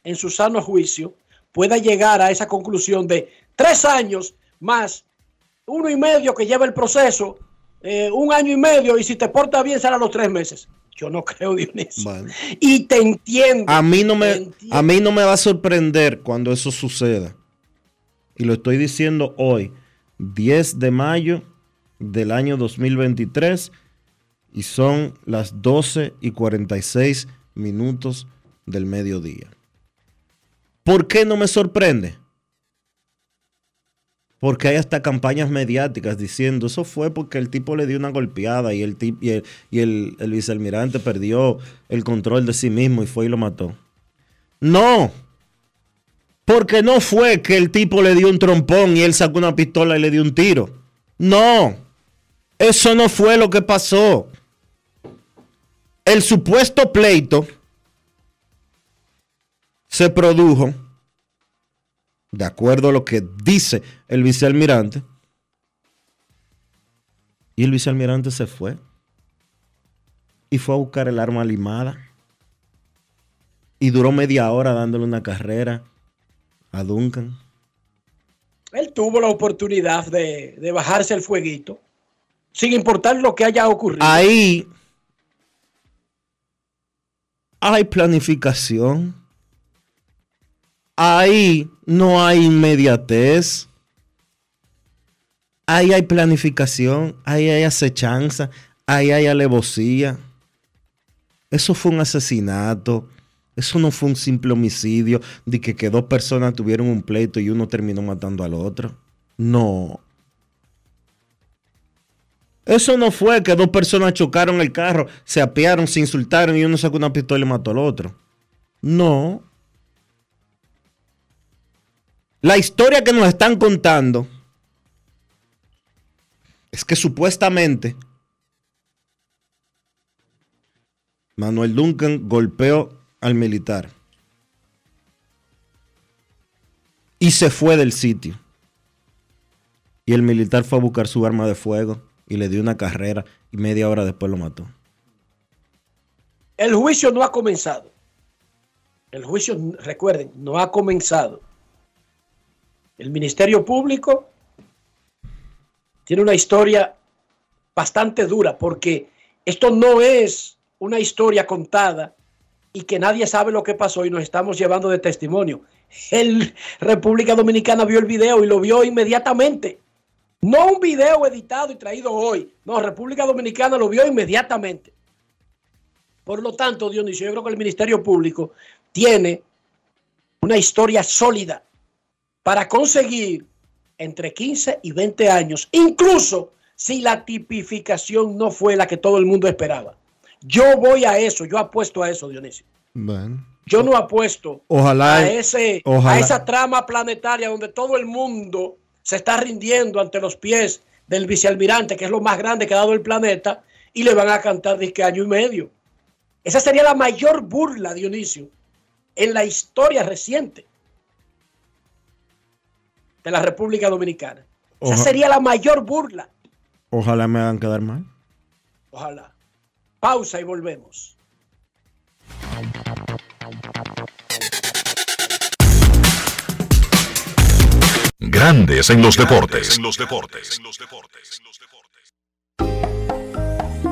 en su sano juicio pueda llegar a esa conclusión de tres años más uno y medio que lleva el proceso, eh, un año y medio, y si te portas bien será los tres meses. Yo no [laughs] creo, Dionisio. Bueno. Y te entiendo. A mí no me, entiendo. a mí no me va a sorprender cuando eso suceda. Y lo estoy diciendo hoy, 10 de mayo del año 2023, y son las 12 y 46 minutos del mediodía. ¿Por qué no me sorprende? Porque hay hasta campañas mediáticas diciendo eso fue porque el tipo le dio una golpeada y el, tip- y el, el vicealmirante perdió el control de sí mismo y fue y lo mató. No, porque no fue que el tipo le dio un trompón y él sacó una pistola y le dio un tiro. No, eso no fue lo que pasó. El supuesto pleito se produjo, de acuerdo a lo que dice el vicealmirante, y el vicealmirante se fue y fue a buscar el arma limada y duró media hora dándole una carrera a Duncan. Él tuvo la oportunidad de, de bajarse el fueguito, sin importar lo que haya ocurrido. Ahí hay planificación. Ahí no hay inmediatez. Ahí hay planificación. Ahí hay acechanza. Ahí hay alevosía. Eso fue un asesinato. Eso no fue un simple homicidio de que, que dos personas tuvieron un pleito y uno terminó matando al otro. No. Eso no fue que dos personas chocaron el carro, se apiaron, se insultaron y uno sacó una pistola y mató al otro. No. La historia que nos están contando es que supuestamente Manuel Duncan golpeó al militar y se fue del sitio. Y el militar fue a buscar su arma de fuego y le dio una carrera y media hora después lo mató. El juicio no ha comenzado. El juicio, recuerden, no ha comenzado. El Ministerio Público tiene una historia bastante dura porque esto no es una historia contada y que nadie sabe lo que pasó y nos estamos llevando de testimonio. El República Dominicana vio el video y lo vio inmediatamente. No un video editado y traído hoy. No, República Dominicana lo vio inmediatamente. Por lo tanto, Dionisio, yo creo que el Ministerio Público tiene una historia sólida para conseguir entre 15 y 20 años, incluso si la tipificación no fue la que todo el mundo esperaba. Yo voy a eso, yo apuesto a eso, Dionisio. Bueno. Yo no apuesto Ojalá- a, ese, ojalá. a esa trama planetaria donde todo el mundo se está rindiendo ante los pies del vicealmirante, que es lo más grande que ha dado el planeta, y le van a cantar disque año y medio. Esa sería la mayor burla, Dionisio, en la historia reciente de la República Dominicana. Esa sería la mayor burla. Ojalá me hagan quedar mal. Ojalá. Pausa y volvemos. Grandes en los deportes.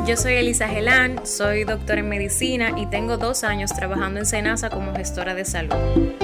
Yo soy Elisa Gelán, soy doctora en medicina y tengo dos años trabajando en Senasa como gestora de salud.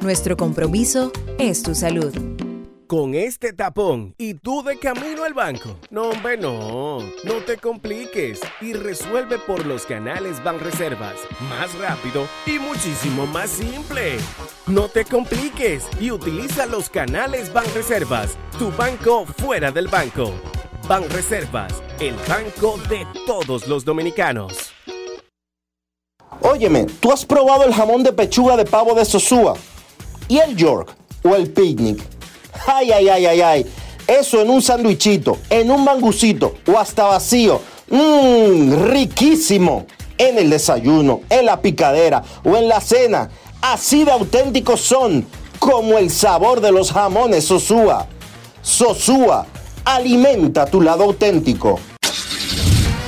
nuestro compromiso es tu salud. Con este tapón y tú de camino al banco. No, hombre, no. No te compliques y resuelve por los canales Banreservas. Más rápido y muchísimo más simple. No te compliques y utiliza los canales Banreservas. Tu banco fuera del banco. Banreservas, el banco de todos los dominicanos. Óyeme, ¿tú has probado el jamón de pechuga de pavo de Sosúa? ¿Y el York? ¿O el picnic? Ay, ay, ay, ay, ay. Eso en un sandwichito, en un mangucito o hasta vacío. Mmm, riquísimo. En el desayuno, en la picadera o en la cena. Así de auténticos son, como el sabor de los jamones Sosúa. Sosúa, alimenta tu lado auténtico.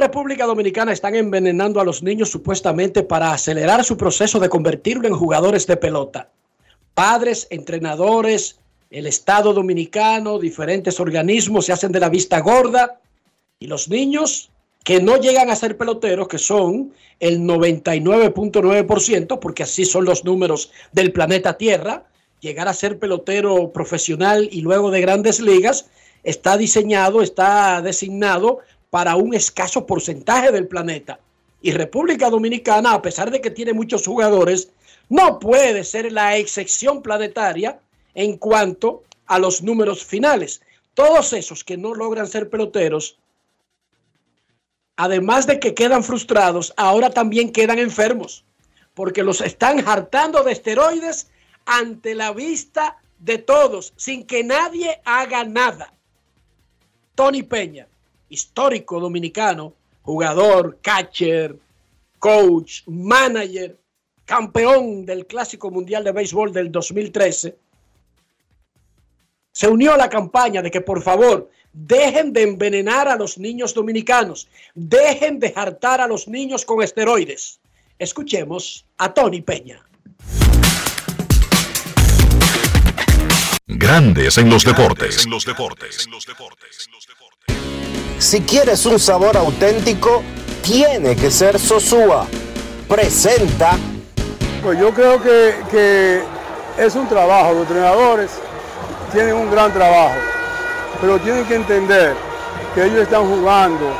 República Dominicana están envenenando a los niños supuestamente para acelerar su proceso de convertirlo en jugadores de pelota. Padres, entrenadores, el Estado dominicano, diferentes organismos se hacen de la vista gorda y los niños que no llegan a ser peloteros, que son el 99.9%, porque así son los números del planeta Tierra, llegar a ser pelotero profesional y luego de grandes ligas, está diseñado, está designado para un escaso porcentaje del planeta. Y República Dominicana, a pesar de que tiene muchos jugadores, no puede ser la excepción planetaria en cuanto a los números finales. Todos esos que no logran ser peloteros, además de que quedan frustrados, ahora también quedan enfermos, porque los están hartando de esteroides ante la vista de todos, sin que nadie haga nada. Tony Peña, histórico dominicano, jugador, catcher, coach, manager, campeón del Clásico Mundial de Béisbol del 2013, se unió a la campaña de que por favor dejen de envenenar a los niños dominicanos, dejen de hartar a los niños con esteroides. Escuchemos a Tony Peña. Grandes en los deportes. Si quieres un sabor auténtico, tiene que ser Sosúa. Presenta. Pues yo creo que, que es un trabajo, los entrenadores tienen un gran trabajo, pero tienen que entender que ellos están jugando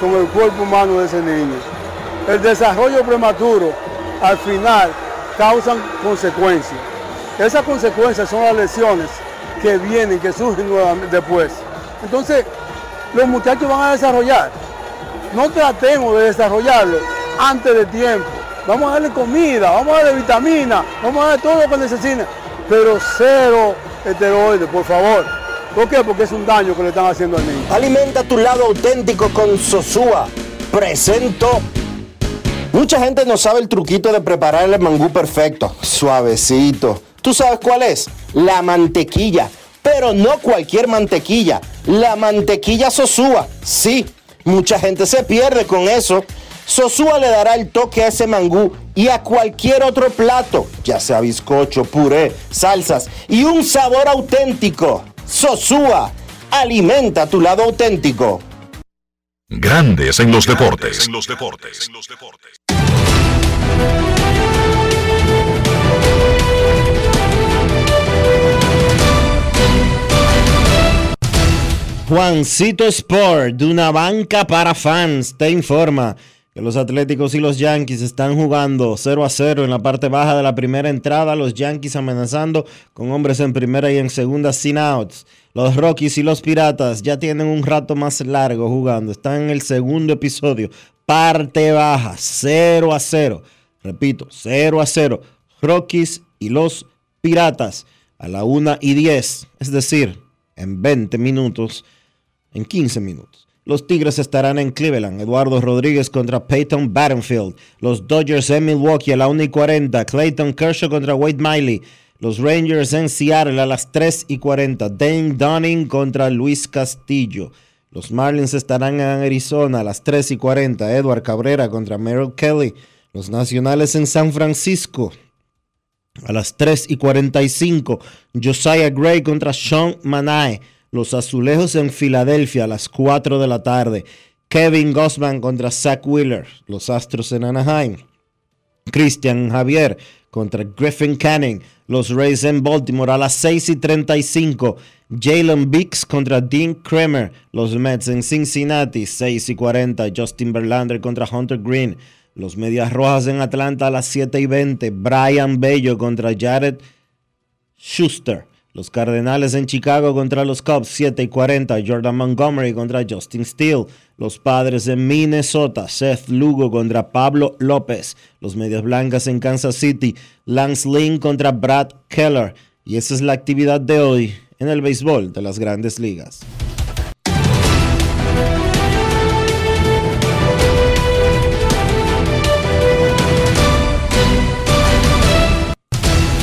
con el cuerpo humano de ese niño. El desarrollo prematuro al final causan consecuencias. Esas consecuencias son las lesiones que vienen, que surgen después. Entonces, los muchachos van a desarrollar. No tratemos de desarrollarlo antes de tiempo. Vamos a darle comida, vamos a darle vitamina, vamos a darle todo lo que necesiten, pero cero esteroides, por favor. ¿Por qué? Porque es un daño que le están haciendo al niño. Alimenta tu lado auténtico con Sosúa. Presento. Mucha gente no sabe el truquito de preparar el mangú perfecto, suavecito. ¿Tú sabes cuál es? La mantequilla. Pero no cualquier mantequilla. La mantequilla Sosúa. Sí, mucha gente se pierde con eso. Sosúa le dará el toque a ese mangú y a cualquier otro plato, ya sea bizcocho, puré, salsas y un sabor auténtico. Sosúa, alimenta tu lado auténtico. Grandes en los deportes. Juancito Sport, de una banca para fans, te informa que los Atléticos y los Yankees están jugando 0 a 0 en la parte baja de la primera entrada. Los Yankees amenazando con hombres en primera y en segunda sin outs. Los Rockies y los Piratas ya tienen un rato más largo jugando. Están en el segundo episodio. Parte baja, 0 a 0. Repito, 0 a 0. Rockies y los Piratas a la 1 y 10. Es decir, en 20 minutos, en 15 minutos. Los Tigres estarán en Cleveland. Eduardo Rodríguez contra Peyton Battenfield. Los Dodgers en Milwaukee a la 1 y 40. Clayton Kershaw contra Wade Miley. Los Rangers en Seattle a las 3 y 40. Dane Dunning contra Luis Castillo. Los Marlins estarán en Arizona a las 3 y 40. Edward Cabrera contra Merrill Kelly. Los Nacionales en San Francisco a las 3 y 45. Josiah Gray contra Sean Manae. Los Azulejos en Filadelfia a las 4 de la tarde. Kevin Gossman contra Zach Wheeler. Los Astros en Anaheim. Christian Javier contra Griffin Canning. Los Rays en Baltimore a las 6 y 35. Jalen Biggs contra Dean Kramer. Los Mets en Cincinnati 6 y 40. Justin Verlander contra Hunter Green. Los Medias Rojas en Atlanta a las 7 y 20. Brian Bello contra Jared Schuster. Los Cardenales en Chicago contra los Cubs 7 y 40. Jordan Montgomery contra Justin Steele. Los Padres en Minnesota. Seth Lugo contra Pablo López. Los Medias Blancas en Kansas City. Lance Lynn contra Brad Keller. Y esa es la actividad de hoy en el béisbol de las grandes ligas.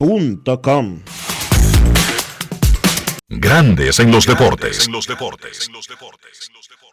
InvierteRD.com Grandes en los deportes. En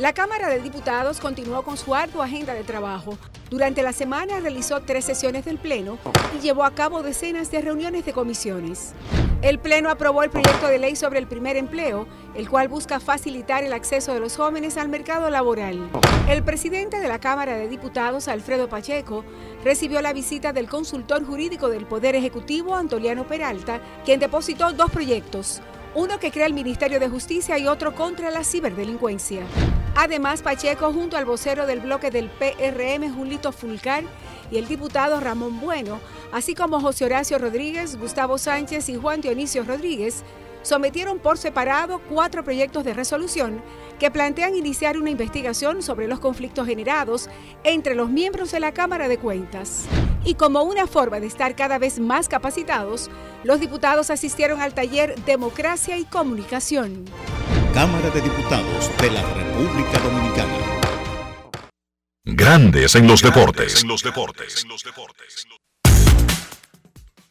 La Cámara de Diputados continuó con su ardua agenda de trabajo. Durante la semana realizó tres sesiones del Pleno y llevó a cabo decenas de reuniones de comisiones. El Pleno aprobó el proyecto de ley sobre el primer empleo, el cual busca facilitar el acceso de los jóvenes al mercado laboral. El presidente de la Cámara de Diputados, Alfredo Pacheco, recibió la visita del consultor jurídico del Poder Ejecutivo, Antoliano Peralta, quien depositó dos proyectos, uno que crea el Ministerio de Justicia y otro contra la ciberdelincuencia. Además, Pacheco, junto al vocero del bloque del PRM, Julito Fulcar, y el diputado Ramón Bueno, así como José Horacio Rodríguez, Gustavo Sánchez y Juan Dionisio Rodríguez, sometieron por separado cuatro proyectos de resolución que plantean iniciar una investigación sobre los conflictos generados entre los miembros de la Cámara de Cuentas. Y como una forma de estar cada vez más capacitados, los diputados asistieron al taller Democracia y Comunicación. Cámara de Diputados de la República Dominicana. Grandes en los deportes.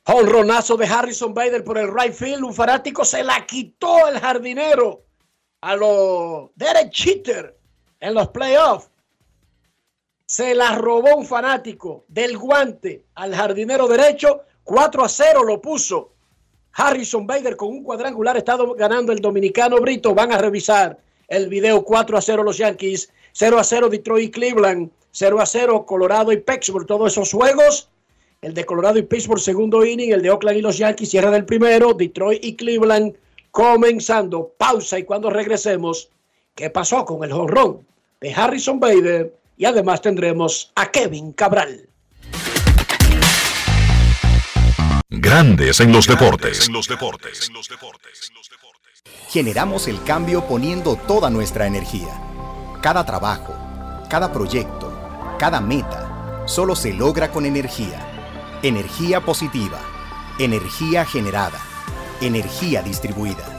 Honronazo de Harrison Bader por el right field. Un fanático se la quitó el jardinero a los Derek Cheater en los playoffs. Se la robó un fanático del guante al jardinero derecho. 4 a 0 lo puso Harrison Bader con un cuadrangular. Está ganando el dominicano Brito. Van a revisar el video 4 a 0 los Yankees. 0 a 0 Detroit y Cleveland. 0 a 0 Colorado y Pittsburgh. Todos esos juegos. El de Colorado y Pittsburgh, segundo inning. El de Oakland y los Yankees, cierra del primero. Detroit y Cleveland comenzando. Pausa y cuando regresemos, ¿qué pasó con el jonrón de Harrison Bader? Y además tendremos a Kevin Cabral. Grandes en los deportes. Generamos el cambio poniendo toda nuestra energía. Cada trabajo, cada proyecto, cada meta, solo se logra con energía. Energía positiva, energía generada, energía distribuida.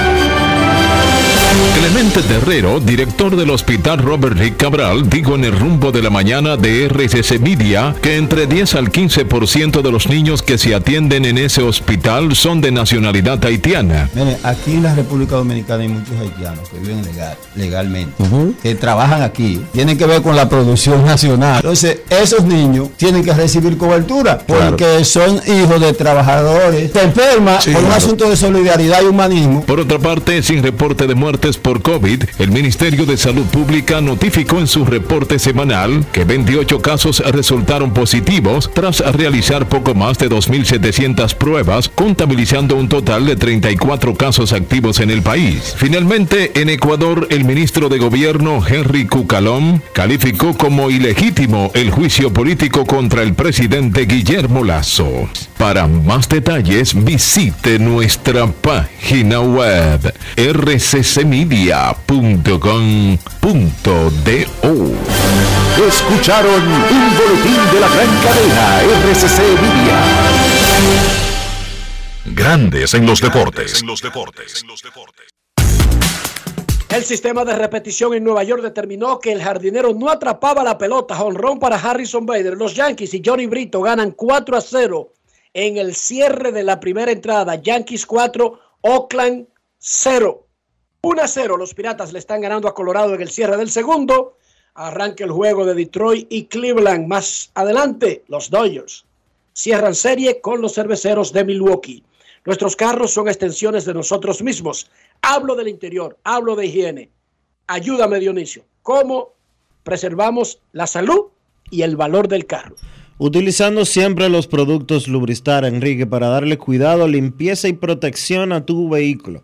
Clemente Terrero, director del Hospital Robert Rick Cabral, dijo en el rumbo de la mañana de RCC Media que entre 10 al 15% de los niños que se atienden en ese hospital son de nacionalidad haitiana. Mire, aquí en la República Dominicana hay muchos haitianos que viven legal, legalmente, que trabajan aquí, tienen que ver con la producción nacional. Entonces, esos niños tienen que recibir cobertura porque son hijos de trabajadores. Se enferma Sí, por un asunto de solidaridad y humanismo. Por otra parte, sin reporte de por COVID, el Ministerio de Salud Pública notificó en su reporte semanal que 28 casos resultaron positivos tras realizar poco más de 2.700 pruebas, contabilizando un total de 34 casos activos en el país. Finalmente, en Ecuador, el ministro de Gobierno, Henry Cucalón, calificó como ilegítimo el juicio político contra el presidente Guillermo Lazo. Para más detalles, visite nuestra página web rccmedia.com.do. Escucharon un boletín de la gran cadena RCC Media. Grandes en los deportes. El sistema de repetición en Nueva York determinó que el jardinero no atrapaba la pelota. Honrón para Harrison Bader. Los Yankees y Johnny Brito ganan 4 a 0 en el cierre de la primera entrada. Yankees 4, Oakland 0. 1 a 0. Los Piratas le están ganando a Colorado en el cierre del segundo. Arranca el juego de Detroit y Cleveland. Más adelante, los Dodgers cierran serie con los cerveceros de Milwaukee. Nuestros carros son extensiones de nosotros mismos. Hablo del interior, hablo de higiene. Ayúdame, Dionisio. ¿Cómo preservamos la salud y el valor del carro? Utilizando siempre los productos Lubristar, Enrique, para darle cuidado, limpieza y protección a tu vehículo.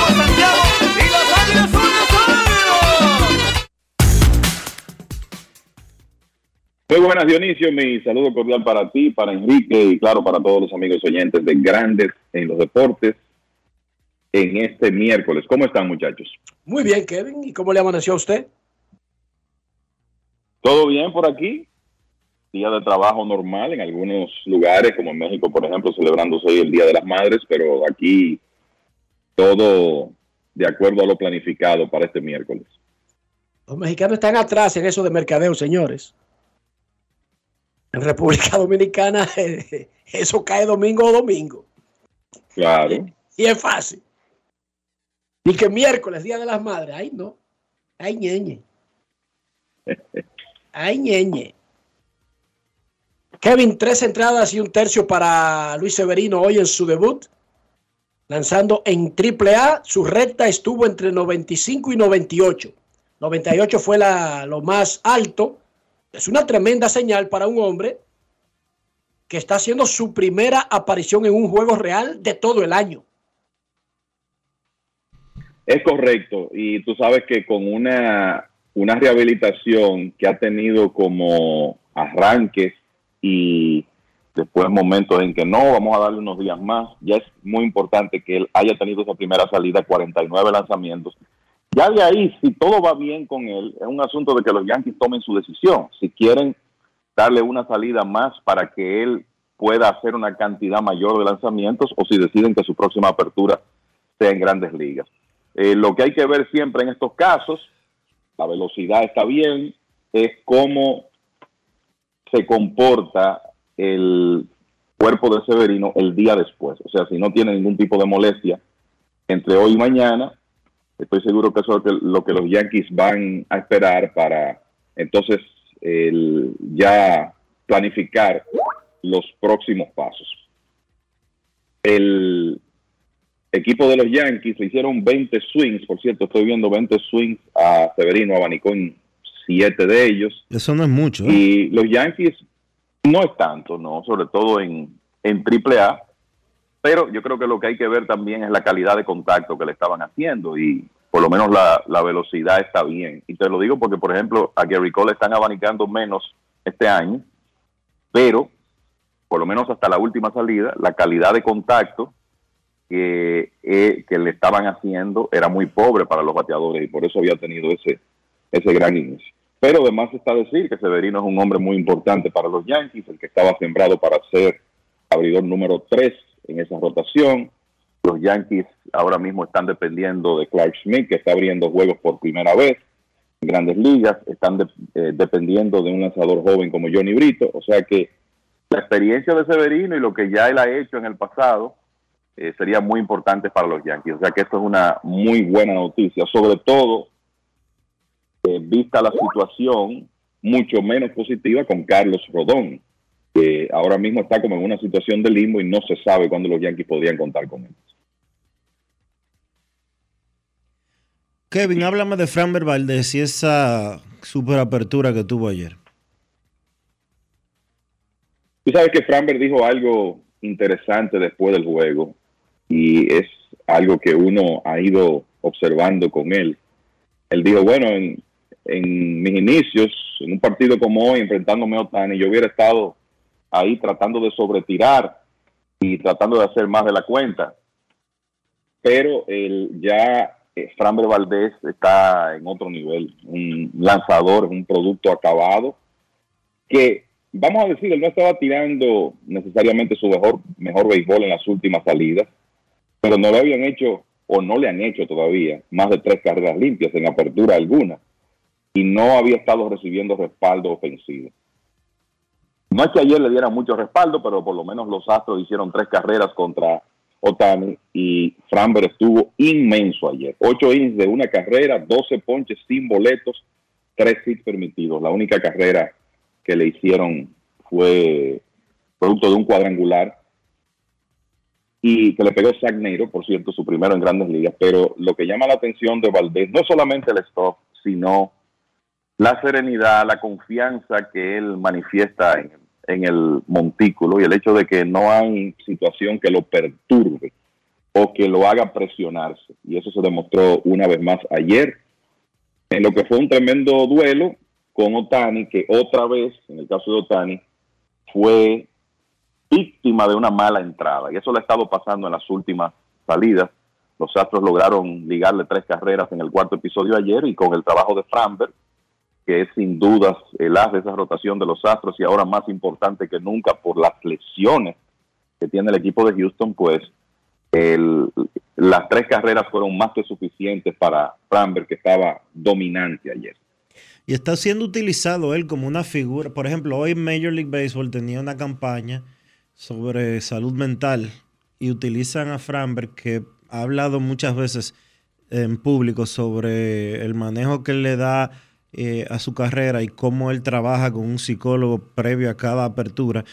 Muy buenas, Dionisio. Mi saludo cordial para ti, para Enrique y, claro, para todos los amigos oyentes de Grandes en los Deportes en este miércoles. ¿Cómo están, muchachos? Muy bien, Kevin. ¿Y cómo le amaneció a usted? Todo bien por aquí. Día de trabajo normal en algunos lugares, como en México, por ejemplo, celebrándose hoy el Día de las Madres, pero aquí todo de acuerdo a lo planificado para este miércoles. Los mexicanos están atrás en eso de mercadeo, señores. En República [laughs] Dominicana [laughs] eso cae domingo o domingo. Claro. Y es fácil. Y que miércoles, Día de las Madres. Ay, no. Ay, ñeñe. [laughs] Ay, ñeñe. Kevin, tres entradas y un tercio para Luis Severino hoy en su debut. Lanzando en AAA, su recta estuvo entre 95 y 98. 98 fue la, lo más alto. Es una tremenda señal para un hombre que está haciendo su primera aparición en un juego real de todo el año. Es correcto. Y tú sabes que con una, una rehabilitación que ha tenido como arranques y después momentos en que no, vamos a darle unos días más, ya es muy importante que él haya tenido esa primera salida, 49 lanzamientos. Ya de ahí, si todo va bien con él, es un asunto de que los Yankees tomen su decisión. Si quieren darle una salida más para que él pueda hacer una cantidad mayor de lanzamientos o si deciden que su próxima apertura sea en grandes ligas. Eh, lo que hay que ver siempre en estos casos, la velocidad está bien, es cómo se comporta el cuerpo de Severino el día después. O sea, si no tiene ningún tipo de molestia entre hoy y mañana, estoy seguro que eso es lo que, lo que los Yankees van a esperar para entonces el, ya planificar los próximos pasos. El equipo de los Yankees le hicieron 20 swings, por cierto, estoy viendo 20 swings a Severino, abanicó en 7 de ellos. Eso no es mucho. ¿eh? Y los Yankees no es tanto, ¿no? Sobre todo en, en AAA. Pero yo creo que lo que hay que ver también es la calidad de contacto que le estaban haciendo y por lo menos la, velocidad está bien. Y te lo digo porque, por ejemplo, a Gary Cole están abanicando menos este año, pero por lo menos hasta la última salida, la calidad de contacto que, eh, que le estaban haciendo era muy pobre para los bateadores y por eso había tenido ese, ese gran inicio. Pero además está decir que Severino es un hombre muy importante para los Yankees, el que estaba sembrado para ser abridor número 3 en esa rotación. Los Yankees ahora mismo están dependiendo de Clark Schmidt, que está abriendo juegos por primera vez en grandes ligas. Están de- eh, dependiendo de un lanzador joven como Johnny Brito. O sea que la experiencia de Severino y lo que ya él ha hecho en el pasado eh, sería muy importante para los Yankees. O sea que esto es una muy buena noticia, sobre todo eh, vista la situación mucho menos positiva con Carlos Rodón, que ahora mismo está como en una situación de limbo y no se sabe cuándo los Yankees podrían contar con él. Kevin, háblame de Framber Valdez y esa superapertura que tuvo ayer. Tú sabes que Framber dijo algo interesante después del juego y es algo que uno ha ido observando con él. Él dijo, bueno, en, en mis inicios, en un partido como hoy, enfrentándome a Otani, yo hubiera estado ahí tratando de sobretirar y tratando de hacer más de la cuenta. Pero él ya, eh, Framber Valdez está en otro nivel, un lanzador, un producto acabado que vamos a decir, él no estaba tirando necesariamente su mejor, mejor béisbol en las últimas salidas, pero no lo habían hecho o no le han hecho todavía más de tres carreras limpias en apertura alguna y no había estado recibiendo respaldo ofensivo. No es que ayer le diera mucho respaldo, pero por lo menos los Astros hicieron tres carreras contra Otani y Framber estuvo inmenso ayer. Ocho innings de una carrera, 12 ponches sin boletos, tres hits permitidos. La única carrera que le hicieron fue producto de un cuadrangular y que le pegó Zach Neiro, por cierto, su primero en grandes ligas. Pero lo que llama la atención de Valdés no solamente el stop, sino la serenidad, la confianza que él manifiesta en, el montículo y el hecho de que no hay situación que lo perturbe o que lo haga presionarse. Y eso se demostró una vez más ayer en lo que fue un tremendo duelo con Otani, que otra vez, en el caso de Otani, fue víctima de una mala entrada. Y eso le ha estado pasando en las últimas salidas. Los Astros lograron ligarle tres carreras en el cuarto episodio ayer y con el trabajo de Framberg, es sin dudas el as de esa rotación de los Astros y ahora más importante que nunca por las lesiones que tiene el equipo de Houston, pues las tres carreras fueron más que suficientes para Framberg, que estaba dominante ayer. Y está siendo utilizado él como una figura. Por ejemplo, hoy Major League Baseball tenía una campaña sobre salud mental y utilizan a Framberg, que ha hablado muchas veces en público sobre el manejo que le da eh, a su carrera y cómo él trabaja con un psicólogo previo a cada apertura.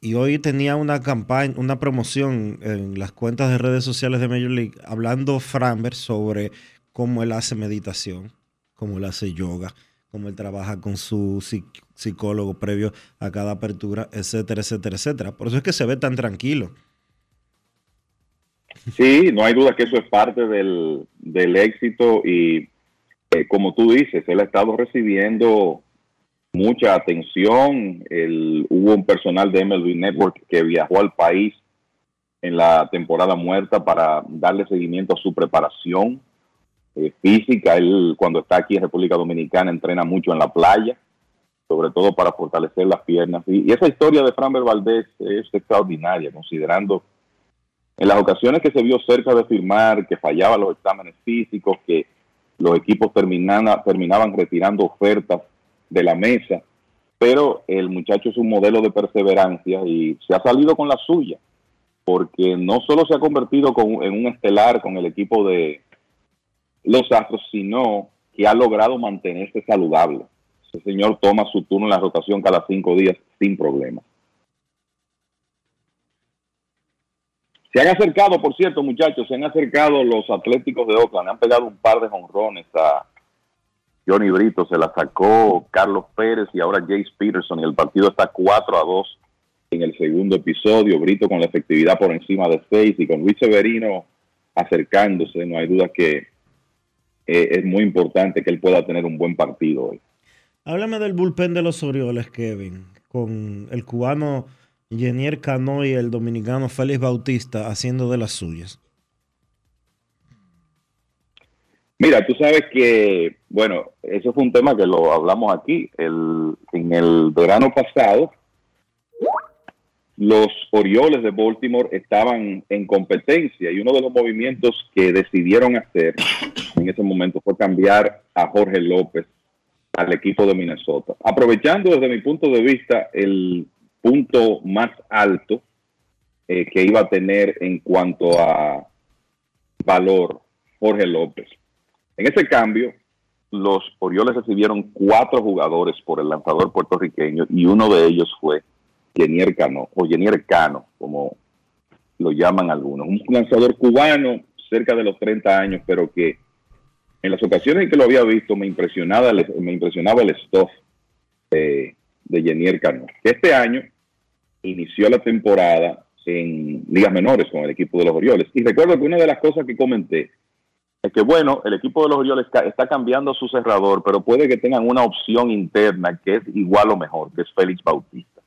Y hoy tenía una campaña, una promoción en las cuentas de redes sociales de Major League hablando Framberg sobre cómo él hace meditación, cómo él hace yoga, cómo él trabaja con su psic- psicólogo previo a cada apertura, etcétera, etcétera, etcétera. Por eso es que se ve tan tranquilo. Sí, no hay duda que eso es parte del, del éxito y eh, como tú dices, él ha estado recibiendo mucha atención. El, hubo un personal de MLB Network que viajó al país en la temporada muerta para darle seguimiento a su preparación eh, física. Él cuando está aquí en República Dominicana entrena mucho en la playa, sobre todo para fortalecer las piernas. Y, y esa historia de Framber Valdés es extraordinaria, considerando en las ocasiones que se vio cerca de firmar, que fallaba los exámenes físicos, que los equipos terminaban retirando ofertas de la mesa, pero el muchacho es un modelo de perseverancia y se ha salido con la suya, porque no solo se ha convertido con- en un estelar con el equipo de los Astros, sino que ha logrado mantenerse saludable. Ese señor toma su turno en la rotación cada cinco días sin problemas. Se han acercado, por cierto, muchachos, se han acercado los Atléticos de Oakland, han pegado un par de jonrones a Johnny Brito, se la sacó Carlos Pérez y ahora Jace Peterson, y el partido está 4 a 2 en el segundo episodio, Brito con la efectividad por encima de 6 y con Luis Severino acercándose, no hay duda que eh, es muy importante que él pueda tener un buen partido hoy. Háblame del bullpen de los Orioles, Kevin, con el cubano Jenier Cano y el dominicano Félix Bautista haciendo de las suyas. Mira, tú sabes que, bueno, eso fue un tema que lo hablamos aquí. El, en el verano pasado, los Orioles de Baltimore estaban en competencia y uno de los movimientos que decidieron hacer en ese momento fue cambiar a Jorge López al equipo de Minnesota. Aprovechando desde mi punto de vista el punto más alto eh, que iba a tener en cuanto a valor Jorge López. En ese cambio, los Orioles recibieron cuatro jugadores por el lanzador puertorriqueño y uno de ellos fue Jenier Cano, o Jenier Cano, como lo llaman algunos. Un lanzador cubano, cerca de los 30 años, pero que en las ocasiones en que lo había visto me impresionaba me impresionaba el stuff de, de Jenier Cano. Este año inició la temporada en ligas menores con el equipo de los Orioles. Y recuerdo que una de las cosas que comenté es que, bueno, el equipo de los Orioles está cambiando su cerrador, pero puede que tengan una opción interna que es igual o mejor, que es Félix Bautista.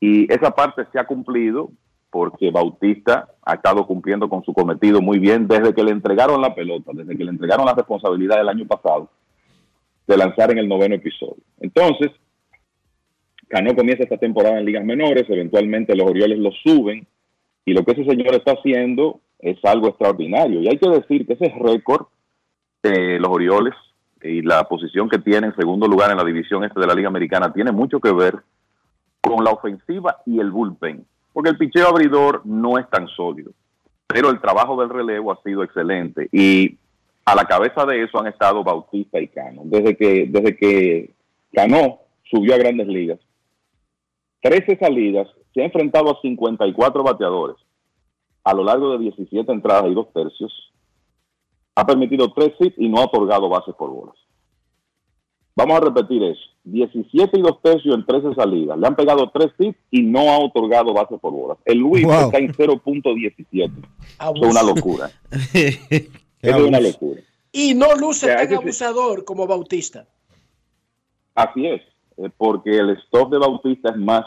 Y esa parte se ha cumplido porque Bautista ha estado cumpliendo con su cometido muy bien desde que le entregaron la pelota, desde que le entregaron la responsabilidad el año pasado de lanzar en el noveno episodio. Entonces, Cano comienza esta temporada en ligas menores, eventualmente los Orioles lo suben y lo que ese señor está haciendo es algo extraordinario. Y hay que decir que ese récord de los Orioles y la posición que tiene en segundo lugar en la división este de la Liga Americana tiene mucho que ver con la ofensiva y el bullpen, porque el picheo abridor no es tan sólido, pero el trabajo del relevo ha sido excelente y a la cabeza de eso han estado Bautista y Cano. Desde que, desde que Cano subió a grandes ligas, 13 salidas, se ha enfrentado a 54 bateadores a lo largo de 17 entradas y dos tercios, ha permitido 3 hits y no ha otorgado bases por bolas. Vamos a repetir eso. 17 y dos tercios en 13 salidas. Le han pegado 3 hits y no ha otorgado bases por bolas. El Luis Wow. está en 0.17. [laughs] Eso es una locura. [laughs] Es una locura. Y no luce O sea, tan sí. abusador como Bautista. Así es, eh, porque el stop de Bautista es más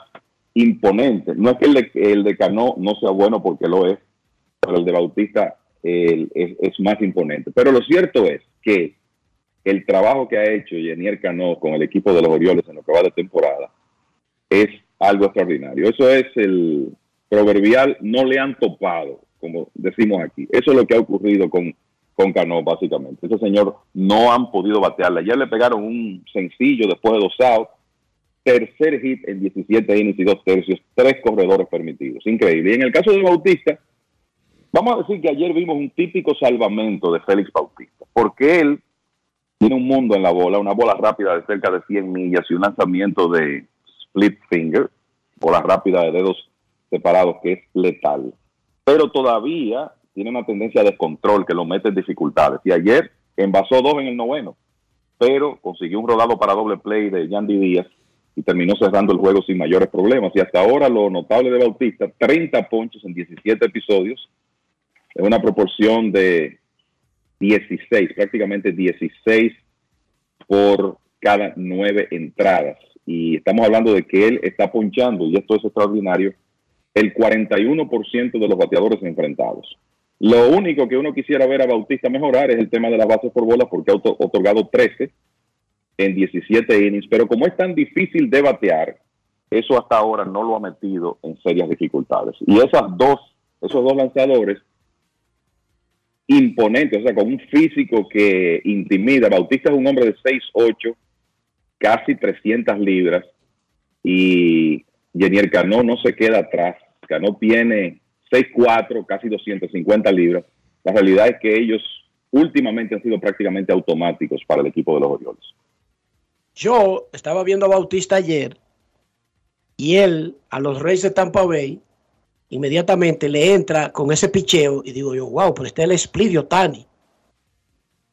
imponente. No es que el de, el de Cano no sea bueno porque lo es, pero el de Bautista es, es más imponente. Pero lo cierto es que el trabajo que ha hecho Yenier Cano con el equipo de los Orioles en lo que va de temporada es algo extraordinario. Eso es el proverbial no le han topado, como decimos aquí. Eso es lo que ha ocurrido con, con Cano, básicamente. Ese señor no han podido batearle. Ayer le pegaron un sencillo después de dos outs, tercer hit en 17 innings y dos tercios, tres corredores permitidos. Increíble. Y en el caso de Bautista, vamos a decir que ayer vimos un típico salvamento de Félix Bautista, porque él tiene un mundo en la bola, una bola rápida de cerca de 100 millas y un lanzamiento de split finger, bola rápida de dedos separados que es letal. Pero todavía tiene una tendencia de descontrol que lo mete en dificultades. Y ayer envasó dos en el noveno, pero consiguió un rodado para doble play de Yandy Díaz y terminó cerrando el juego sin mayores problemas. Y hasta ahora lo notable de Bautista, 30 ponches en 17 episodios, en una proporción de 16, prácticamente 16 por cada nueve entradas. Y estamos hablando de que él está ponchando, y esto es extraordinario, el 41% de los bateadores enfrentados. Lo único que uno quisiera ver a Bautista mejorar es el tema de las bases por bolas, porque ha otor- otorgado 13 en 17 innings, pero como es tan difícil de batear, eso hasta ahora no lo ha metido en serias dificultades. Y esas dos, esos dos lanzadores imponentes, o sea, con un físico que intimida. Bautista es un hombre de 6'8, casi 300 libras, y Yenier Cano no se queda atrás. Cano tiene 6'4, casi 250 libras. La realidad es que ellos últimamente han sido prácticamente automáticos para el equipo de los Orioles. Yo estaba viendo a Bautista ayer y él a los Reyes de Tampa Bay inmediatamente le entra con ese picheo y digo yo, wow, pero este es el split de Otani.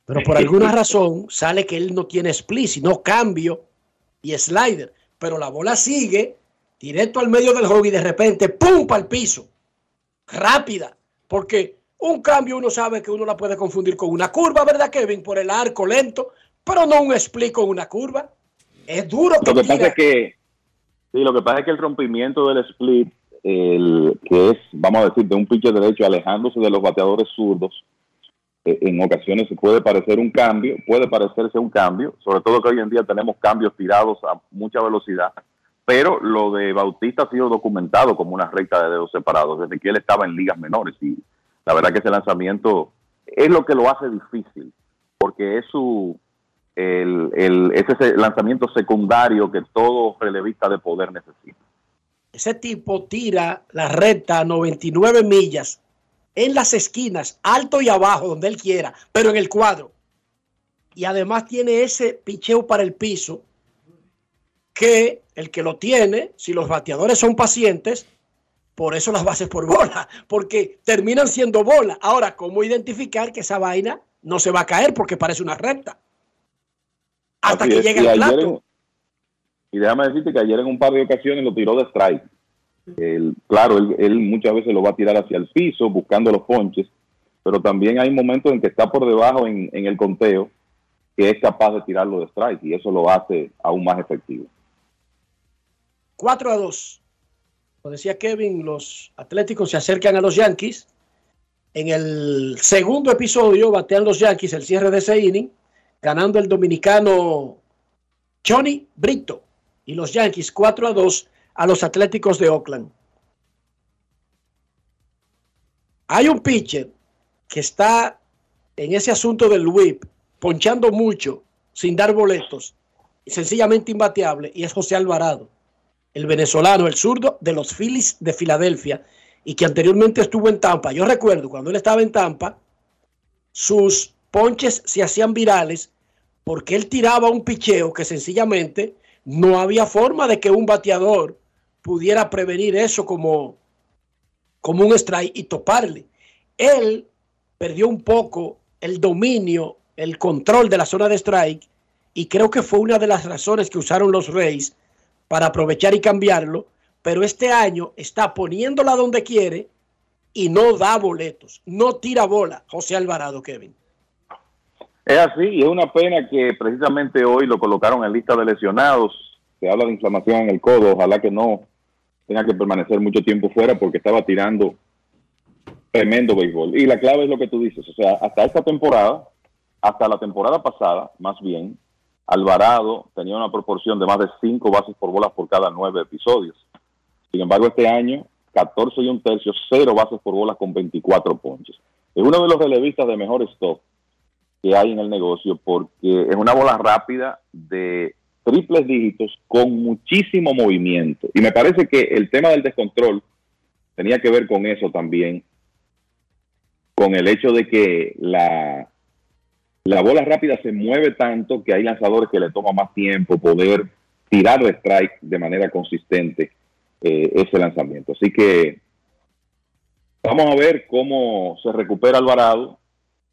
Pero por [laughs] alguna razón sale que él no tiene split, sino cambio y slider. Pero la bola sigue directo al medio del juego y de repente, ¡pum! para el piso. Rápida. Porque un cambio uno sabe que uno la puede confundir con una curva, ¿verdad, Kevin? Por el arco lento, pero no un split con una curva. Es duro que Lo que pasa es que, sí, lo que pasa es que el rompimiento del split, el, que es, vamos a decir, de un pitcher derecho alejándose de los bateadores zurdos, eh, en ocasiones se puede parecer un cambio, puede parecerse un cambio, sobre todo que hoy en día tenemos cambios tirados a mucha velocidad, pero lo de Bautista ha sido documentado como una recta de dedos separados desde que él estaba en ligas menores y la verdad que ese lanzamiento es lo que lo hace difícil, porque es su el, el, es ese lanzamiento secundario que todo relevista de poder necesita. Ese tipo tira la recta a 99 millas en las esquinas, alto y abajo, donde él quiera, pero en el cuadro. Y además tiene ese picheo para el piso que el que lo tiene, si los bateadores son pacientes, por eso las bases por bola, porque terminan siendo bola. Ahora, ¿cómo identificar que esa vaina no se va a caer porque parece una recta? Hasta Así que es, llegue y al ayer plato. en- y déjame decirte que ayer en un par de ocasiones lo tiró de strike. Él- claro, él, él muchas veces lo va a tirar hacia el piso buscando los ponches, pero también hay momentos en que está por debajo en, en el conteo que es capaz de tirarlo de strike y eso lo hace aún más efectivo. 4 a 2. Como decía Kevin, los Atléticos se acercan a los Yankees. En el segundo episodio batean los Yankees el cierre de ese inning, ganando el dominicano Johnny Brito y los Yankees 4 a 2 a los Atléticos de Oakland. Hay un pitcher que está en ese asunto del whip, ponchando mucho, sin dar boletos, sencillamente imbateable, y es José Alvarado el venezolano, el zurdo de los Phillies de Filadelfia y que anteriormente estuvo en Tampa. Yo recuerdo cuando él estaba en Tampa, sus ponches se hacían virales porque él tiraba un picheo que sencillamente no había forma de que un bateador pudiera prevenir eso como, como un strike y toparle. Él perdió un poco el dominio, el control de la zona de strike y creo que fue una de las razones que usaron los Reyes para aprovechar y cambiarlo, pero este año está poniéndola donde quiere y no da boletos, no tira bola. José Alvarado, Kevin. Es así, y es una pena que precisamente hoy lo colocaron en lista de lesionados. Se habla de inflamación en el codo, ojalá que no tenga que permanecer mucho tiempo fuera porque estaba tirando tremendo béisbol. Y la clave es lo que tú dices, o sea, hasta esta temporada hasta la temporada pasada, más bien, Alvarado tenía una proporción de más de 5 bases por bolas por cada 9 episodios. Sin embargo, este año, 14 y un tercio, 0 bases por bolas con 24 ponches. Es uno de los relevistas de mejor stock que hay en el negocio porque es una bola rápida de triples dígitos con muchísimo movimiento. Y me parece que el tema del descontrol tenía que ver con eso también, con el hecho de que la, la bola rápida se mueve tanto que hay lanzadores que le toma más tiempo poder tirar de strike de manera consistente eh, ese lanzamiento. Así que vamos a ver cómo se recupera Alvarado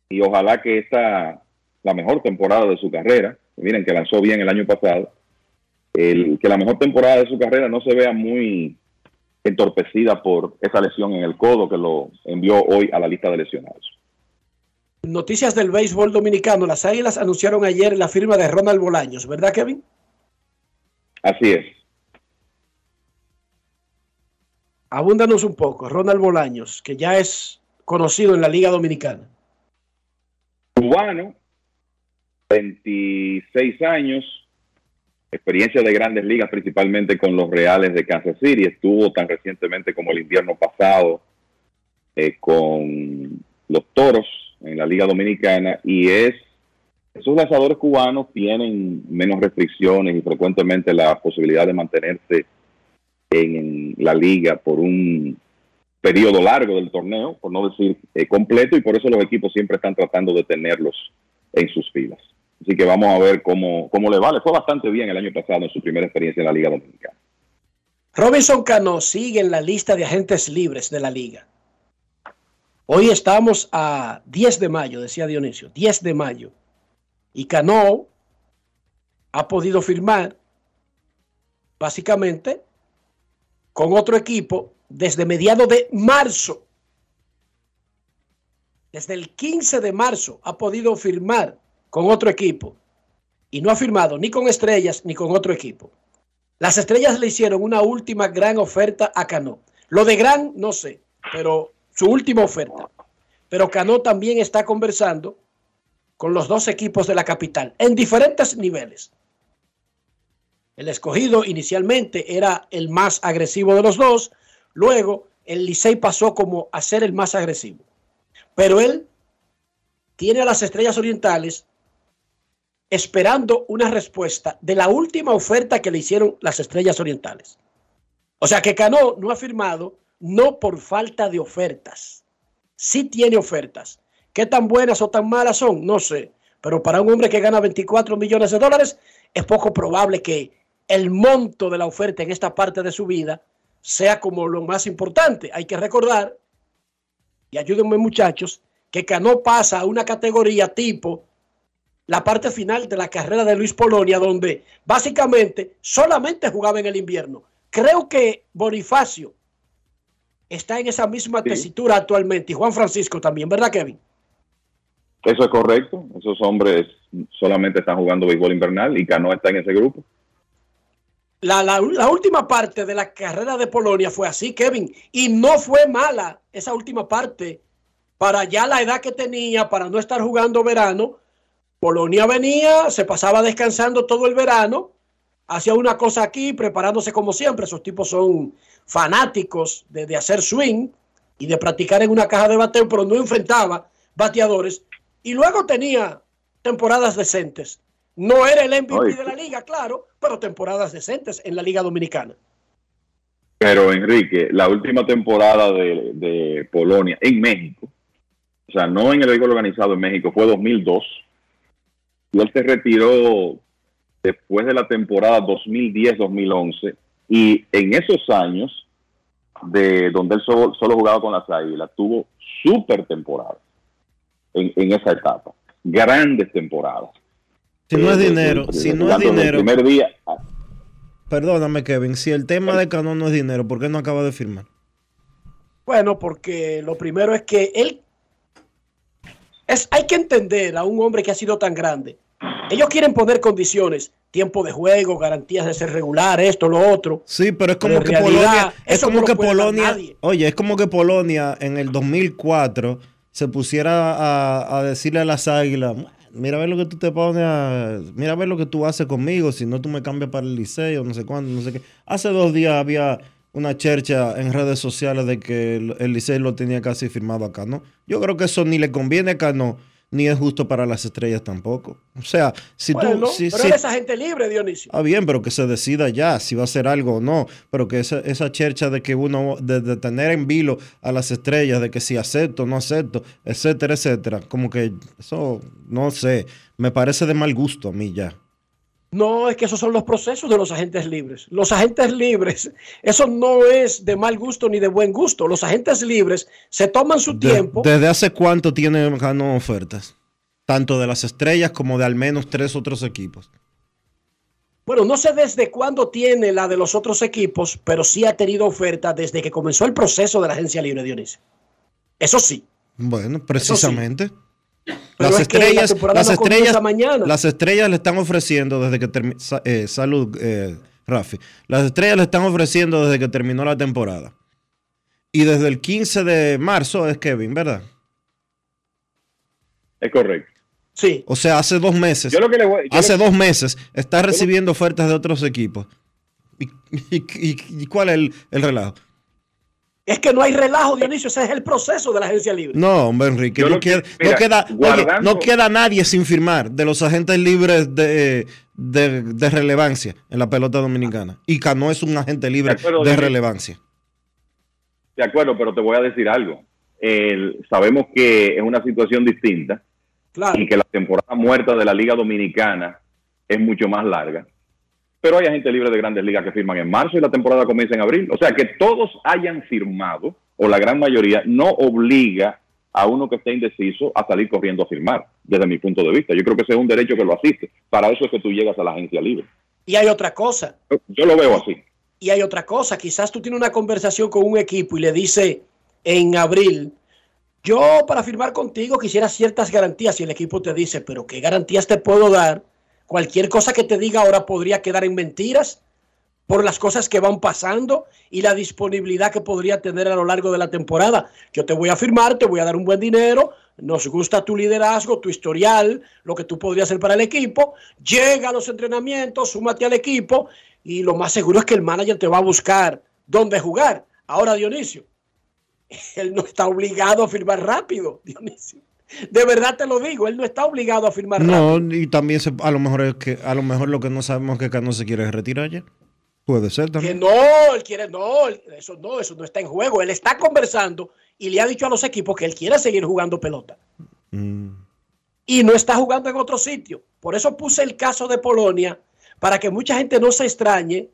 y ojalá que esta la mejor temporada de su carrera. Miren que lanzó bien el año pasado. El, que la mejor temporada de su carrera no se vea muy entorpecida por esa lesión en el codo que lo envió hoy a la lista de lesionados. Noticias del béisbol dominicano. Las Águilas anunciaron ayer la firma de Ronald Bolaños, ¿verdad, Kevin? Así es. Abúndanos un poco. Ronald Bolaños, que ya es conocido en la Liga Dominicana. Cubano, 26 años, experiencia de grandes ligas, principalmente con los Reales de Kansas City. Estuvo tan recientemente como el invierno pasado eh, con los Toros en la Liga Dominicana y es esos lanzadores cubanos tienen menos restricciones y frecuentemente la posibilidad de mantenerse en la liga por un periodo largo del torneo, por no decir eh, completo, y por eso los equipos siempre están tratando de tenerlos en sus filas. Así que vamos a ver cómo, cómo le va. Le fue bastante bien el año pasado en su primera experiencia en la Liga Dominicana. Robinson Cano sigue en la lista de agentes libres de la liga. Hoy estamos a 10 de mayo, decía Dionisio, 10 de mayo. Y Cano ha podido firmar básicamente con otro equipo desde mediados de marzo. Desde el 15 de marzo ha podido firmar con otro equipo y no ha firmado ni con Estrellas ni con otro equipo. Las Estrellas le hicieron una última gran oferta a Cano. Lo de gran, no sé, pero su última oferta. Pero Cano también está conversando con los dos equipos de la capital en diferentes niveles. El escogido inicialmente era el más agresivo de los dos, luego el Licey pasó como a ser el más agresivo. Pero él tiene a las estrellas orientales esperando una respuesta de la última oferta que le hicieron las estrellas orientales. O sea que Cano no ha firmado no por falta de ofertas. Sí tiene ofertas. ¿Qué tan buenas o tan malas son? No sé. Pero para un hombre que gana 24 millones de dólares, es poco probable que el monto de la oferta en esta parte de su vida sea como lo más importante. Hay que recordar, y ayúdenme muchachos, que Cano pasa a una categoría tipo la parte final de la carrera de Luis Polonia, donde básicamente solamente jugaba en el invierno. Creo que Bonifacio está en esa misma Sí. tesitura actualmente, y Juan Francisco también, ¿verdad, Kevin? Eso es correcto. Esos hombres solamente están jugando béisbol invernal y Cano está en ese grupo. La, la- última parte de la carrera de Polonia fue así, Kevin, y no fue mala esa última parte para ya la edad que tenía, para no estar jugando verano. Polonia venía, se pasaba descansando todo el verano, hacía una cosa aquí, preparándose como siempre. Esos tipos son fanáticos de, de hacer swing y de practicar en una caja de bateo, pero no enfrentaba bateadores. Y luego tenía temporadas decentes. No era el MVP Oye. de la liga, claro, pero temporadas decentes en la liga dominicana. Pero Enrique, la última temporada de, de Polonia en México, o sea, no en el béisbol organizado en México, fue 2002. Y él se retiró después de la temporada 2010-2011. Y en esos años, de donde él solo, solo jugaba con las Águilas, tuvo super temporadas en, en esa etapa. Grandes temporadas. Si no es dinero, si no es el dinero. primer día Perdóname, Kevin. Si el tema de Cano no es dinero, ¿por qué no acaba de firmar? Bueno, porque lo primero es que él es, hay que entender a un hombre que ha sido tan grande. Ellos quieren poner condiciones, tiempo de juego, garantías de ser regular, esto, lo otro. Sí, pero es como Pero que realidad, Polonia, es como no que Polonia, oye, es como que Polonia en el 2004 se pusiera a, a decirle a las águilas, mira a ver lo que tú te pones a, mira a ver lo que tú haces conmigo, si no tú me cambias para el liceo, no sé cuándo, no sé qué. Hace dos días había una chercha en redes sociales de que el, el liceo lo tenía casi firmado acá, ¿no? Yo creo que eso ni le conviene acá, no, ni es justo para las estrellas tampoco. O sea, si Bueno, tú, si, pero si- él es agente libre, Dionisio. Ah, bien, pero que se decida ya si va a hacer algo o no. Pero que esa, esa chercha de que uno, de, de tener en vilo a las estrellas, de que si acepto, no acepto, etcétera, etcétera. Como que eso, no sé, me parece de mal gusto a mí ya. No, es que esos son los procesos de los agentes libres. Los agentes libres, eso no es de mal gusto ni de buen gusto. Los agentes libres se toman su De- tiempo. ¿Desde hace cuánto tiene ganó ofertas? Tanto de las estrellas como de al menos tres otros equipos. Bueno, no sé desde cuándo tiene la de los otros equipos, pero sí ha tenido oferta desde que comenzó el proceso de la agencia libre, Dionisio. Eso sí. Bueno, precisamente. Pero Las es que la estrellas, temporada las no estrellas, mañana. las estrellas le están ofreciendo desde que terminó, salud, eh, Rafi, las estrellas le están ofreciendo desde que terminó la temporada. Y desde el 15 de marzo es Kevin, ¿verdad? Es correcto. Sí. O sea, hace dos meses. Yo lo que le voy- yo hace lo- dos meses está recibiendo ofertas de otros equipos. ¿Y, y- y- y cuál es el, el relajo? Es que no hay relajo, Dionisio, ese es el proceso de la agencia libre. No, hombre, Enrique, no que- queda, mira, no, queda, oye, guardando- no queda nadie sin firmar de los agentes libres de, de- de relevancia en la pelota dominicana. Y Cano es un agente libre De acuerdo, de David. relevancia. De acuerdo, pero te voy a decir algo. El- sabemos que es una situación distinta Claro. y que la temporada muerta de la Liga Dominicana es mucho más larga. Pero hay agentes libres de grandes ligas que firman en marzo y la temporada comienza en abril. O sea, que todos hayan firmado, o la gran mayoría, no obliga a uno que esté indeciso a salir corriendo a firmar, desde mi punto de vista. Yo creo que ese es un derecho que lo asiste. Para eso es que tú llegas a la agencia libre. Y hay otra cosa. Yo, yo lo veo así. Y hay otra cosa, quizás tú tienes una conversación con un equipo y le dice en abril, yo para firmar contigo quisiera ciertas garantías y el equipo te dice, pero ¿qué garantías te puedo dar? Cualquier cosa que te diga ahora podría quedar en mentiras por las cosas que van pasando y la disponibilidad que podría tener a lo largo de la temporada. Yo te voy a firmar, te voy a dar un buen dinero, nos gusta tu liderazgo, tu historial, lo que tú podrías hacer para el equipo, llega a los entrenamientos, súmate al equipo y lo más seguro es que el manager te va a buscar dónde jugar. Ahora, Dionisio, [laughs] él no está obligado a firmar rápido, Dionisio. De verdad te lo digo, él no está obligado a firmar rápido. No, y también se- a lo mejor es que a lo mejor lo que no sabemos es que Cano se quiere retirar ya. Puede ser Que también. no, él quiere, no, eso no, eso no está en juego. Él está conversando y le ha dicho a los equipos que él quiere seguir jugando pelota. Mm. Y no está jugando en otro sitio. Por eso puse el caso de Polonia, para que mucha gente no se extrañe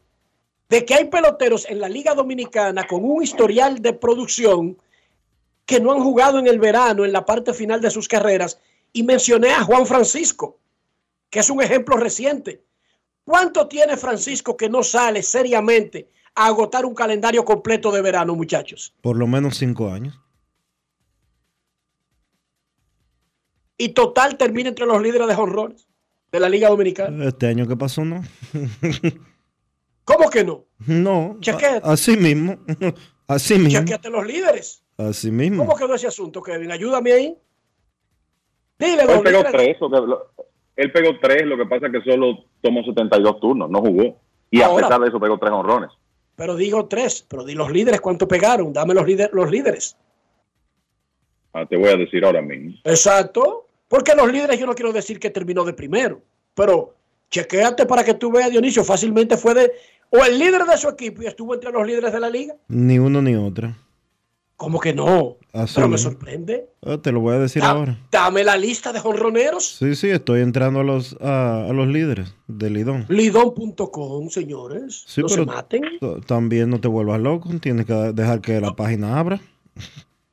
de que hay peloteros en la Liga Dominicana con un historial de producción que no han jugado en el verano, en la parte final de sus carreras. Y mencioné a Juan Francisco, que es un ejemplo reciente. ¿Cuánto tiene Francisco que no sale seriamente a agotar un calendario completo de verano, muchachos? Por lo menos cinco años. Y total termina entre los líderes de jonrones de la Liga Dominicana. Este año que pasó, no. ¿Cómo que no? no. Chequete. Así mismo. [laughs] Así mismo. Chequeate los líderes. Así mismo. ¿Cómo quedó ese asunto, Kevin? Ayúdame ahí. Dile, Él pegó tres, él pegó tres, lo que pasa es que solo tomó 72 turnos, no jugó. Y Ahora- a pesar de eso pegó tres honrones. Pero digo tres, pero di los líderes cuánto pegaron. Dame los, líder- los líderes. Ah, te voy a decir ahora mismo. Exacto. Porque los líderes yo no quiero decir que terminó de primero. Pero chequéate para que tú veas, Dionisio, fácilmente fue de... O el líder de su equipo y estuvo entre los líderes de la liga. Ni uno ni otro. ¿Cómo que no? Así Pero me sorprende. Ah, te lo voy a decir Da- ahora. Dame la lista de jonroneros. Sí, sí, estoy entrando a los, a, a los líderes de Lidón. Lidón.com, señores. Sí, no se pero maten. también no te vuelvas loco. Tienes que dejar que la página abra.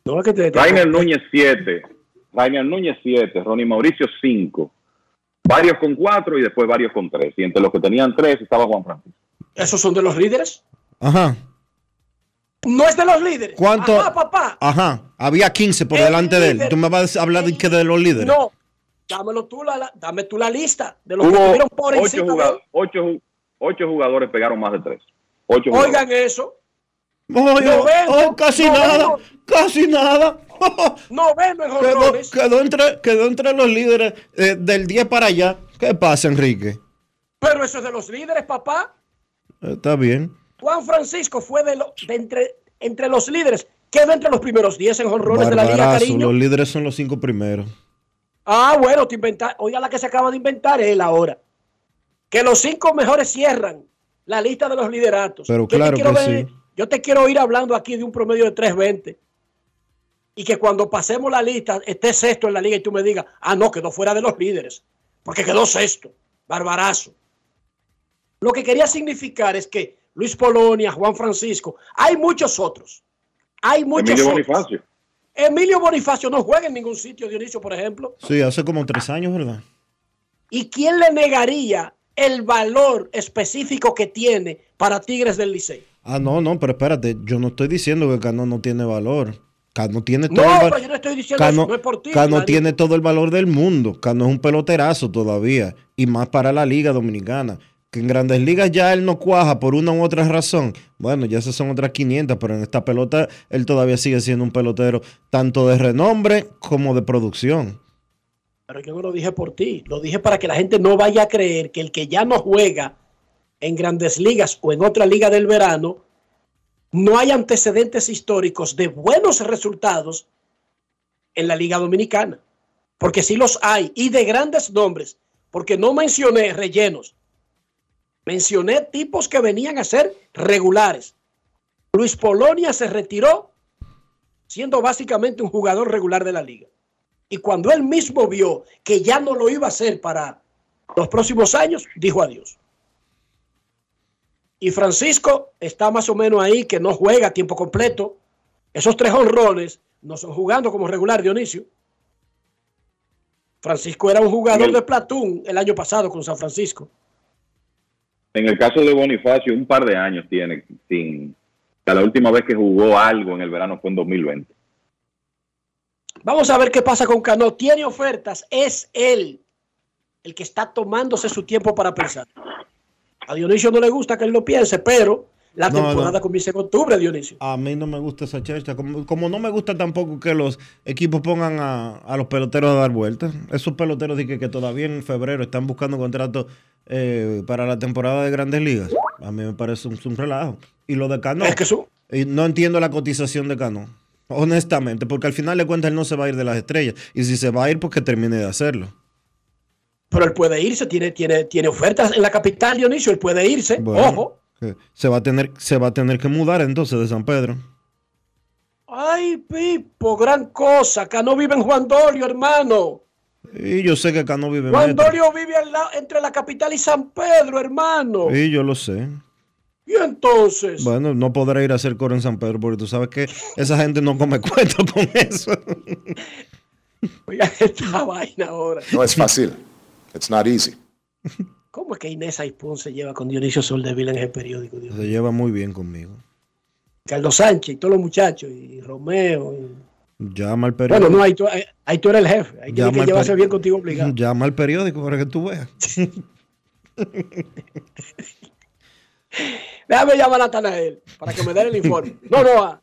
No, es que te, te- Rainer Núñez 7, Rainer Núñez 7, Ronnie Mauricio 5, varios con 4 y después varios con 3. Y entre los que tenían 3 estaba Juan Francisco. ¿Esos son de los líderes? Ajá. No es de los líderes. ¿Cuánto? Ajá, papá. Ajá. Había 15 por El delante de él. Tú me vas a hablar de, que de los líderes. No. Dámelo tú la, la- dame tú la lista de los que Hubo estuvieron por 8, encima de él. jugadores pegaron más de 3. 8 Oigan eso. Oye, Noveno, oye, casi noveno. nada, casi nada. [laughs] Noveno en Quedó, quedó entre, quedó entre los líderes eh, del 10 para allá. ¿Qué pasa, Enrique? Pero eso es de los líderes, papá. Está bien. Juan Francisco fue de, lo- de entre, entre los líderes. Quedó entre los primeros 10 en jonrones de la Liga Cariño. los líderes son los cinco primeros. Ah, bueno, te inventa- oiga la que se acaba de inventar él ahora. Que los cinco mejores cierran la lista de los lideratos. Pero Yo te claro quiero que ver- sí. Yo te quiero ir hablando aquí de un promedio de 320. Y que cuando pasemos la lista esté sexto en la liga y tú me digas, ah, no, quedó fuera de los líderes. Porque quedó sexto. Barbarazo. Lo que quería significar es que Luis Polonia, Juan Francisco, hay muchos otros. Hay muchos Emilio otros. Bonifacio. Emilio Bonifacio no juega en ningún sitio, Dionisio, por ejemplo. Sí, hace como tres años, ¿verdad? ¿Y quién le negaría el valor específico que tiene para Tigres del Licey? Ah, no, no, pero espérate, yo no estoy diciendo que Cano no tiene valor. Cano tiene todo No, el valor. pero yo no estoy diciendo Cano, eso, no es por ti. Cano tiene todo el valor del mundo. Cano es un peloterazo todavía. Y más para la Liga Dominicana. Que en grandes ligas ya él no cuaja por una u otra razón. Bueno, ya esas son otras 500, pero en esta pelota él todavía sigue siendo un pelotero tanto de renombre como de producción. Pero yo no lo dije por ti, lo dije para que la gente no vaya a creer que el que ya no juega en grandes ligas o en otra liga del verano, no hay antecedentes históricos de buenos resultados en la liga dominicana. Porque sí los hay, y de grandes nombres, porque no mencioné rellenos, mencioné tipos que venían a ser regulares. Luis Polonia se retiró siendo básicamente un jugador regular de la liga. Y cuando él mismo vio que ya no lo iba a hacer para los próximos años, dijo adiós. Y Francisco está más o menos ahí, que no juega a tiempo completo. Esos tres honrones no son jugando como regular, Dionisio. Francisco era un jugador de Platón el año pasado con San Francisco. En el caso de Bonifacio, un par de años tiene sin. la última vez que jugó algo en el verano fue en 2020. Vamos a ver qué pasa con Cano. Tiene ofertas, es él el que está tomándose su tiempo para pensar. A Dionisio no le gusta que él lo piense, pero la No, temporada no. comienza en octubre, Dionisio. A mí no me gusta esa chercha. Como, como no me gusta tampoco que los equipos pongan a, a los peloteros a dar vueltas. Esos peloteros de que, que todavía en febrero están buscando contratos eh, para la temporada de grandes ligas. A mí me parece un, un relajo. Y lo de Cano. Es que y no entiendo la cotización de Cano. Honestamente, porque al final de cuentas él no se va a ir de las estrellas. Y si se va a ir, pues que termine de hacerlo. Pero él puede irse, tiene, tiene, tiene ofertas en la capital, Dionisio, él puede irse. Bueno, Ojo. Se va, a tener, se va a tener que mudar entonces de San Pedro. Ay, Pipo, gran cosa. Cano vive en Juan Dolio, hermano. Y yo sé que Cano vive en Juan. Dolio vive al lado- entre la capital y San Pedro, hermano. Y yo lo sé. Y entonces, Bueno, no podrá ir a hacer coro en San Pedro porque tú sabes que esa gente no come [laughs] cuento con eso. oiga [laughs] esta vaina ahora. No es fácil. It's not easy. [laughs] ¿Cómo es que Inés Aipón se lleva con Dionisio Soldevila en el periódico? Dios? Se lleva muy bien conmigo. Carlos Sánchez y todos los muchachos, y Romeo. y- Llama al periódico. Bueno, no, ahí tú, ahí- ahí tú eres el jefe. Ahí tiene Llama que llevarse bien contigo obligado. Llama al periódico para que tú veas. [laughs] Déjame llamar a Natanael para que me dé el informe. No, no. ah.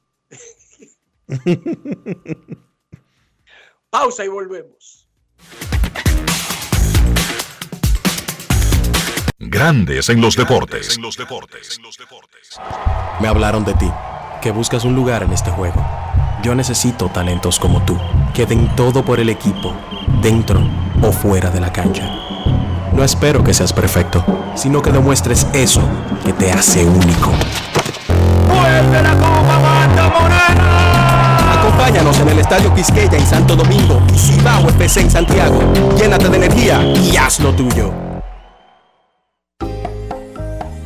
[laughs] Pausa y volvemos. Grandes en los deportes. Me hablaron de ti, que buscas un lugar en este juego. Yo necesito talentos como tú, que den todo por el equipo, dentro o fuera de la cancha. No espero que seas perfecto, sino que demuestres eso que te hace único. ¡Vuelve la Copa Banda Morena! Acompáñanos en el Estadio Quisqueya en Santo Domingo y Cibao FC en Santiago. Llénate de energía y haz lo tuyo.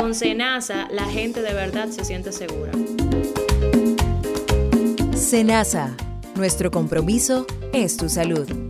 Con Senasa, la gente de verdad se siente segura. Senasa, nuestro compromiso es tu salud.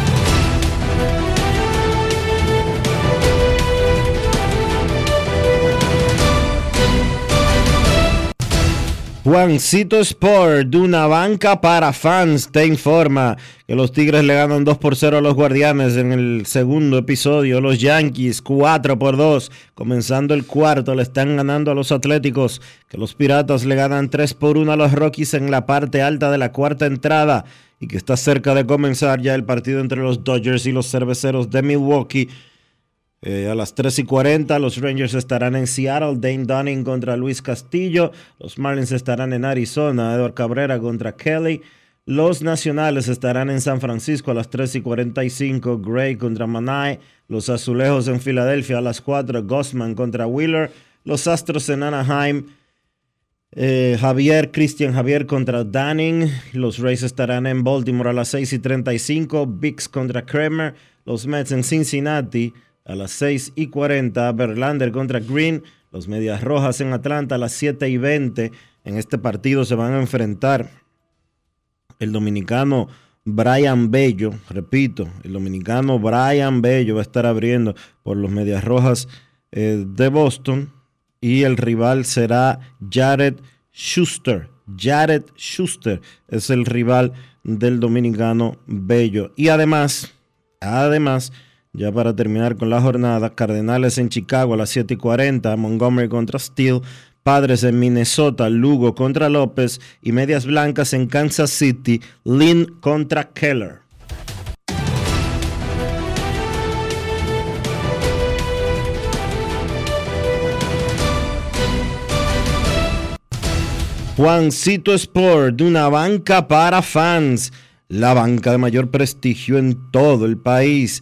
Juancito Sport, de una banca para fans, te informa que los Tigres le ganan 2 por 0 a los Guardianes en el segundo episodio. Los Yankees 4 por 2, comenzando el cuarto, le están ganando a los Atléticos. Que los Piratas le ganan 3 por 1 a los Rockies en la parte alta de la cuarta entrada. Y que está cerca de comenzar ya el partido entre los Dodgers y los Cerveceros de Milwaukee. Eh, a las 3 y 40 los Rangers estarán en Seattle, Dane Dunning contra Luis Castillo, los Marlins estarán en Arizona, Edward Cabrera contra Kelly, los Nacionales estarán en San Francisco a las 3 y 45, Gray contra Manai, los Azulejos en Filadelfia a las 4, Gossman contra Wheeler, los Astros en Anaheim, eh, Javier, Christian Javier contra Dunning, los Rays estarán en Baltimore a las 6 y 35, Bix contra Kramer, los Mets en Cincinnati, a las 6 y 40, Verlander contra Green, los Medias Rojas en Atlanta a las 7 y 20. En este partido se van a enfrentar el dominicano Brian Bello, repito, el dominicano Brian Bello va a estar abriendo por los Medias Rojas eh, de Boston y el rival será Jared Schuster. Jared Schuster es el rival del dominicano Bello. Y además, además, ya para terminar con la jornada, Cardenales en Chicago a las 7 y 40, Montgomery contra Steele, Padres en Minnesota, Lugo contra López y Medias Blancas en Kansas City, Lynn contra Keller. Juancito Sport, una banca para fans, la banca de mayor prestigio en todo el país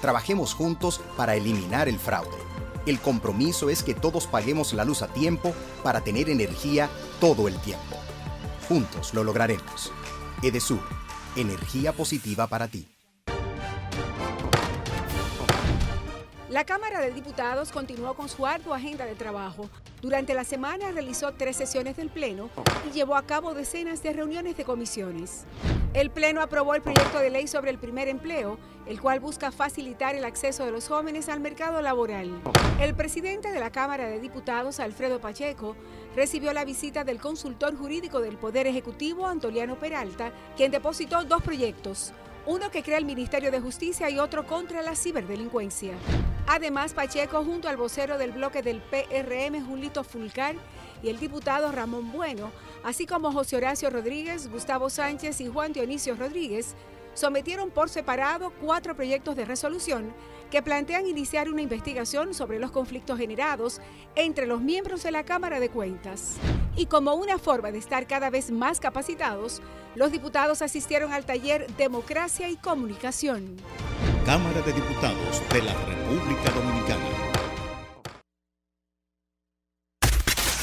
Trabajemos juntos para eliminar el fraude. El compromiso es que todos paguemos la luz a tiempo para tener energía todo el tiempo. Juntos lo lograremos. Edesur, energía positiva para ti. La Cámara de Diputados continuó con su ardua agenda de trabajo. Durante la semana realizó tres sesiones del Pleno y llevó a cabo decenas de reuniones de comisiones. El Pleno aprobó el proyecto de ley sobre el primer empleo, el cual busca facilitar el acceso de los jóvenes al mercado laboral. El presidente de la Cámara de Diputados, Alfredo Pacheco, recibió la visita del consultor jurídico del Poder Ejecutivo, Antoliano Peralta, quien depositó dos proyectos, uno que crea el Ministerio de Justicia y otro contra la ciberdelincuencia. Además, Pacheco, junto al vocero del bloque del PRM, Julito Fulcar, y el diputado Ramón Bueno, así como José Horacio Rodríguez, Gustavo Sánchez y Juan Dionisio Rodríguez, sometieron por separado cuatro proyectos de resolución que plantean iniciar una investigación sobre los conflictos generados entre los miembros de la Cámara de Cuentas. Y como una forma de estar cada vez más capacitados, los diputados asistieron al taller Democracia y Comunicación. Cámara de Diputados de la República Dominicana.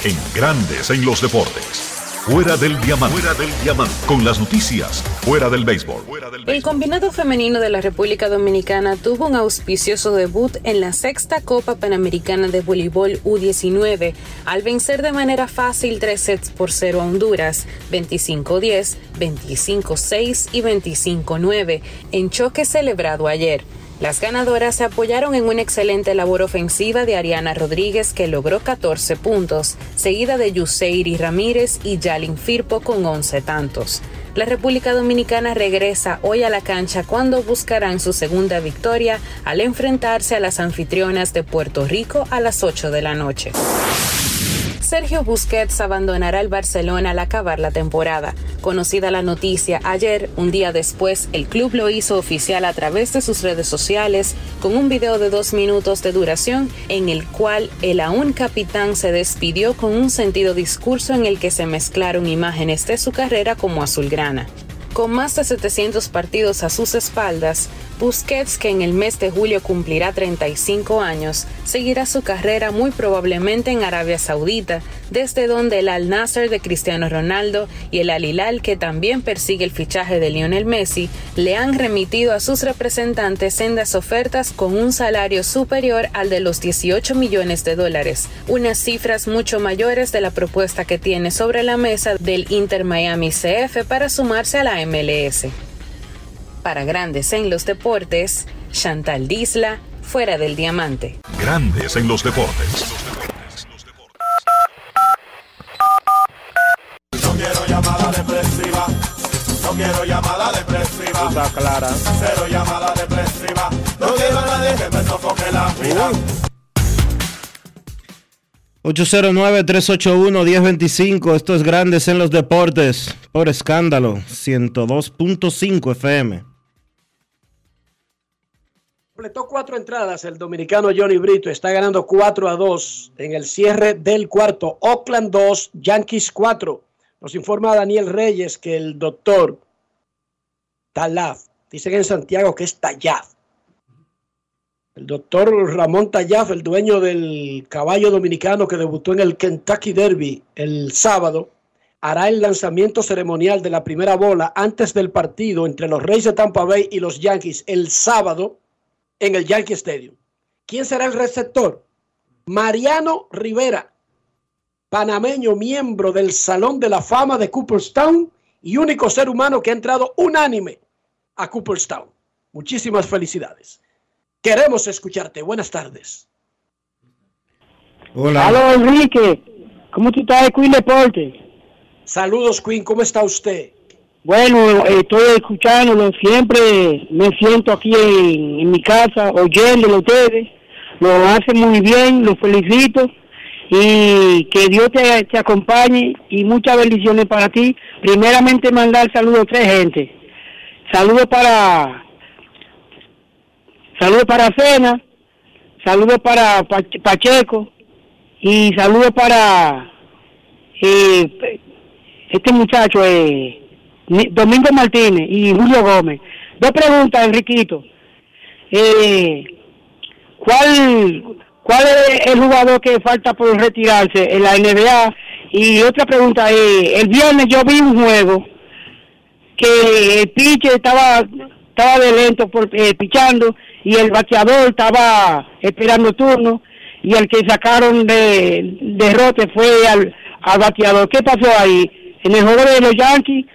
En Grandes en los Deportes. Fuera del diamante. Fuera del diamante. Con las noticias. Fuera del béisbol. El combinado femenino de la República Dominicana tuvo un auspicioso debut en la sexta Copa Panamericana de Voleibol U19 al vencer de manera fácil tres sets por cero a Honduras, 25-10, 25-6 y 25-9, en choque celebrado ayer. Las ganadoras se apoyaron en una excelente labor ofensiva de Ariana Rodríguez que logró 14 puntos, seguida de Yuseiri Ramírez y Yalin Firpo con 11 tantos. La República Dominicana regresa hoy a la cancha cuando buscarán su segunda victoria al enfrentarse a las anfitrionas de Puerto Rico a las 8 de la noche. Sergio Busquets abandonará el Barcelona al acabar la temporada. Conocida la noticia ayer, un día después, el club lo hizo oficial a través de sus redes sociales con un video de dos minutos de duración en el cual el aún capitán se despidió con un sentido discurso en el que se mezclaron imágenes de su carrera como azulgrana. Con más de 700 partidos a sus espaldas, Busquets, que en el mes de julio cumplirá 35 años, seguirá su carrera muy probablemente en Arabia Saudita, desde donde el Al Nasser de Cristiano Ronaldo y el Al Hilal, que también persigue el fichaje de Lionel Messi, le han remitido a sus representantes sendas ofertas con un salario superior al de los 18 millones de dólares, unas cifras mucho mayores de la propuesta que tiene sobre la mesa del Inter Miami CF para sumarse a la MLS. Para Grandes en los Deportes, Chantal Disla, fuera del diamante. Grandes en los Deportes. Quiero llamada depresiva. Está clara. Cero llamada depresiva. No quiero a nadie que me sofoque la vida. 809-381-1025. Esto es Grandes en los Deportes. Por escándalo. 102.5 FM. Completó cuatro entradas el dominicano Johnny Brito. Está ganando 4 a 2 en el cierre del cuarto. Oakland 2, Yankees 4. Nos informa Daniel Reyes que el doctor Talaf, dicen en Santiago que es Tallaf. El doctor Ramón Tallaf, el dueño del caballo dominicano que debutó en el Kentucky Derby el sábado, hará el lanzamiento ceremonial de la primera bola antes del partido entre los Reyes de Tampa Bay y los Yankees el sábado en el Yankee Stadium. ¿Quién será el receptor? Mariano Rivera, panameño miembro del Salón de la Fama de Cooperstown y único ser humano que ha entrado unánime a Cooperstown. Muchísimas felicidades. Queremos escucharte. Buenas tardes. Hola. Aló, Enrique. ¿Cómo tú estás, Queen Deporte? Saludos, Queen. ¿Cómo está usted? Bueno, eh, estoy escuchándolo. Siempre me siento aquí en, en mi casa oyéndolo a ustedes. Lo hacen muy bien, los felicito. Y que Dios te, te acompañe y muchas bendiciones para ti. Primeramente mandar saludos a tres gente. Saludos para saludos para Cena, saludos para Pach- Pacheco y saludos para eh, este muchacho eh, Domingo Martínez y Julio Gómez. Dos preguntas, Enriquito. Eh, ¿Cuál cuál es el jugador que falta por retirarse en la NBA? Y otra pregunta, eh, el viernes yo vi un juego que el pitcher estaba estaba de lento por, eh, pichando y el bateador estaba esperando turno y el que sacaron de derrote fue al, al bateador. ¿Qué pasó ahí? En el juego de los Yankees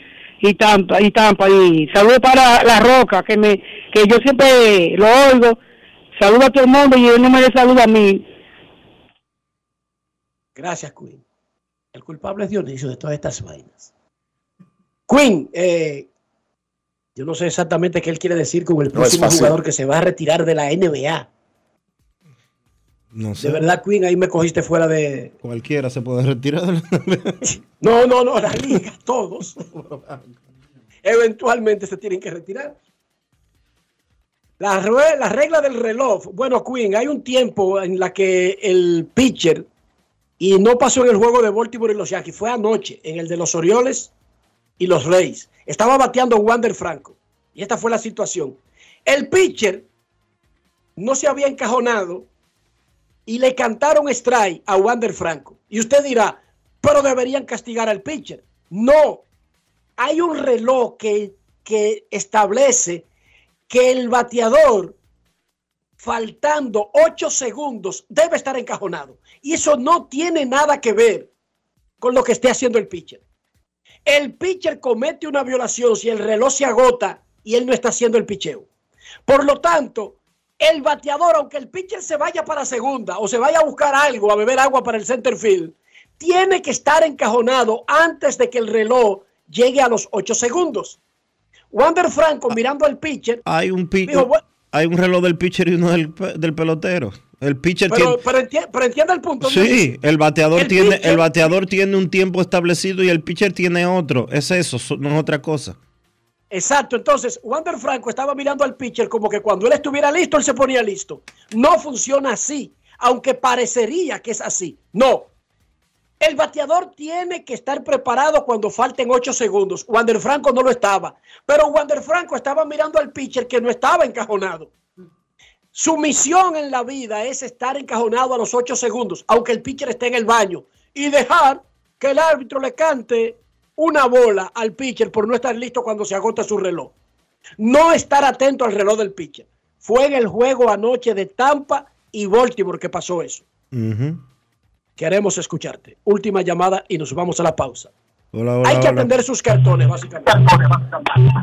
y Tampa y Tampa y saludo para la Roca que me que yo siempre lo oigo. Saludo a todo el mundo y él no me dé saludo a mí. Gracias, Queen. El culpable es Dionisio de todas estas vainas. Queen, eh, yo no sé exactamente qué él quiere decir con el próximo jugador que se va a retirar de la NBA. No sé. De verdad, Queen, ahí me cogiste fuera de. Cualquiera se puede retirar. de la- No, no, no, la liga, [laughs] todos. Eventualmente se tienen que retirar. La, regla del reloj. Bueno, Queen, hay un tiempo en la que el pitcher, y no pasó en el juego de Baltimore y los Yankees, fue anoche, en el de los Orioles y los Reyes. Estaba bateando Wander Franco. Y esta fue la situación. El pitcher no se había encajonado y le cantaron strike a Wander Franco. Y usted dirá, pero deberían castigar al pitcher. No, hay un reloj que, que establece que el bateador, faltando 8 segundos, debe estar encajonado. Y eso no tiene nada que ver con lo que esté haciendo el pitcher. El pitcher comete una violación si el reloj se agota y él no está haciendo el picheo. Por lo tanto, el bateador, aunque el pitcher se vaya para segunda o se vaya a buscar algo, a beber agua para el center field, tiene que estar encajonado antes de que el reloj llegue a los 8 segundos. Wander Franco mirando al pitcher, Hay un hay un reloj del pitcher y uno del, del pelotero. El pitcher pero, tiene pero, enti- pero entiende el punto. Sí, el bateador El tiene pitcher- el bateador tiene un tiempo establecido y el pitcher tiene otro. Es eso, so- no es otra cosa. Exacto, entonces Wander Franco estaba mirando al pitcher como que cuando él estuviera listo, él se ponía listo. No funciona así, aunque parecería que es así. No. El bateador tiene que estar preparado cuando falten 8 segundos. Wander Franco no lo estaba, pero Wander Franco estaba mirando al pitcher que no estaba encajonado. Su misión en la vida es estar encajonado a los 8 segundos, aunque el pitcher esté en el baño, y dejar que el árbitro le cante una bola al pitcher por no estar listo cuando se agota su reloj. No estar atento al reloj del pitcher. Fue en el juego anoche de Tampa y Baltimore que pasó eso. Queremos escucharte. Última llamada y nos vamos a la pausa. Hola, hola, Hay que hola. atender sus cartones, básicamente.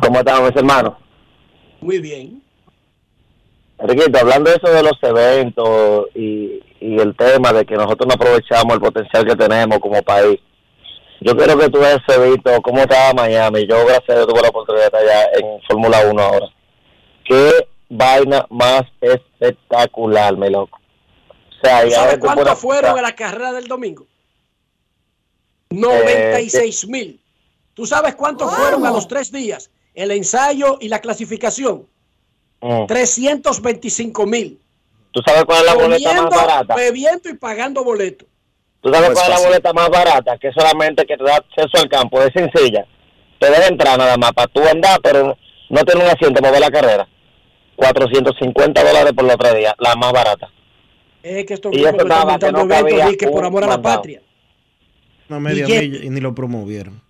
¿Cómo estamos, mis hermanos? Muy bien. Enriquito, hablando de eso de los eventos y, y el tema de que nosotros no aprovechamos el potencial que tenemos como país, yo quiero que tú hayas visto cómo estaba Miami. Yo, gracias a Dios, tuve la oportunidad de estar allá en Fórmula 1 ahora. Qué vaina más espectacular, mi loco. O sea, ¿Sabes puedes- fueron a la carrera del domingo? 96 mil. ¿Tú sabes cuántos fueron a los tres días? El ensayo y la clasificación. Mm. 325 mil. ¿Tú sabes cuál es la boleta más barata? bebiendo y pagando boleto. ¿Tú sabes Pues cuál es la boleta más barata? Que solamente que te da acceso al campo, es sencilla. Te deja entrar nada más para tú andar, pero no tener un asiento para ver la carrera. 450 dólares por los tres días, la más barata. Es que estos Y grupos eso que están estaba que montando no eventos cabía y que por amor a la mandado. patria. Una media milla y ni lo promovieron.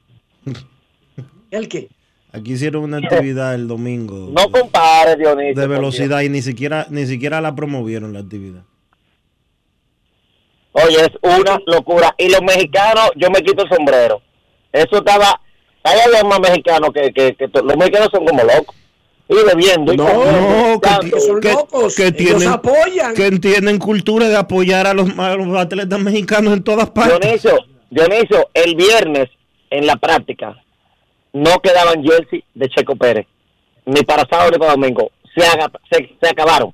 ¿El qué? Aquí hicieron una actividad el domingo No compares, Dionisio. de velocidad y ni siquiera ni siquiera la promovieron la actividad. Oye, es una locura. Y los mexicanos, yo me quito el sombrero. Eso estaba... Hay había más mexicanos que, que, los mexicanos son como locos. Y bebiendo. y comiendo, No, que, tanto. que- que tienen, que tienen cultura de apoyar a los, a los atletas mexicanos en todas partes. Dionisio, Dionisio, el viernes en la práctica no quedaban jersey de Checo Pérez, ni para sábado ni para domingo. Se, haga- se, se acabaron.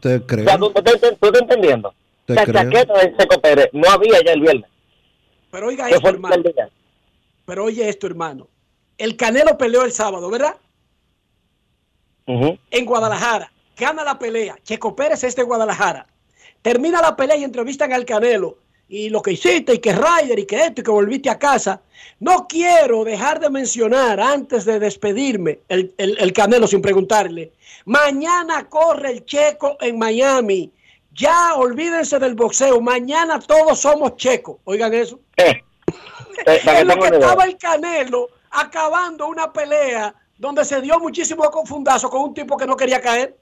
Te O creo. sea, ¿tú, tú- tú- tú estás entendiendo? Te la creo. chaqueta de Checo Pérez no había ya el viernes. Pero oiga ¿Qué esto, hermano. Pero oye esto, hermano. El Canelo peleó el sábado, ¿verdad? En Guadalajara. Gana la pelea. Checo Pérez es de Guadalajara. Termina la pelea y entrevistan al Canelo. Y lo que hiciste, y que Ryder, y que esto, y que volviste a casa. No quiero dejar de mencionar, antes de despedirme, el, el- el Canelo sin preguntarle. Mañana corre el Checo en Miami. Ya olvídense del boxeo. Mañana todos somos checos. Oigan eso. Eh, [laughs] que en lo que estaba el Canelo acabando una pelea donde se dio muchísimo confundazo con un tipo que no quería caer.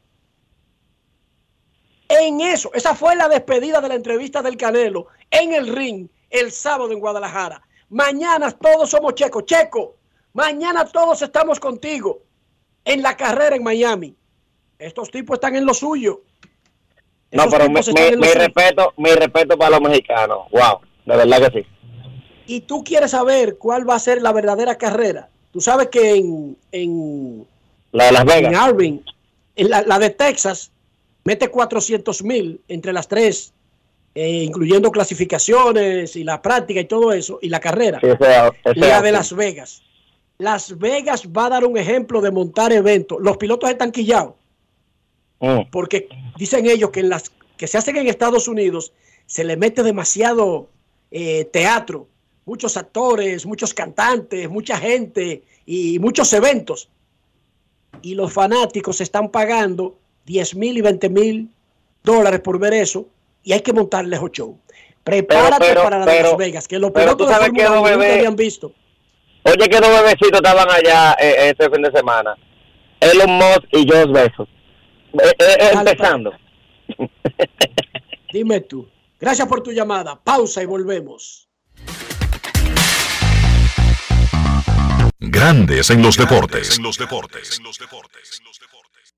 En eso, esa fue la despedida de la entrevista del Canelo en el ring el sábado en Guadalajara. Mañana todos somos checos. Checo, mañana todos estamos contigo en la carrera en Miami. Estos tipos están en lo suyo. No, pero mi, en respeto, mi respeto para los mexicanos. Wow, de verdad que sí. y tú quieres saber cuál va a ser la verdadera carrera, tú sabes que en, en, La de Las en Vegas. En la, la de Texas, mete 400 mil entre las tres, eh, incluyendo clasificaciones y la práctica y todo eso, y la carrera. Sí, la de Las Vegas. Las Vegas va a dar un ejemplo de montar eventos. Los pilotos están quillados Mm. porque dicen ellos que en las que se hacen en Estados Unidos se le mete demasiado eh, teatro, muchos actores, muchos cantantes, mucha gente y muchos eventos. Y los fanáticos están pagando 10 mil y 20 mil dólares por ver eso y hay que montarles ocho show. Prepárate pero- para la de pero- Las Vegas, que los pilotos de Fórmula los 1 nunca bebés- habían visto. Oye, que dos bebecitos estaban allá eh, este fin de semana. Elon Musk y Josh Bezos. Eh, eh, empezando. [laughs] Dime tú. Gracias por tu llamada. Pausa y volvemos. Grandes en los deportes. En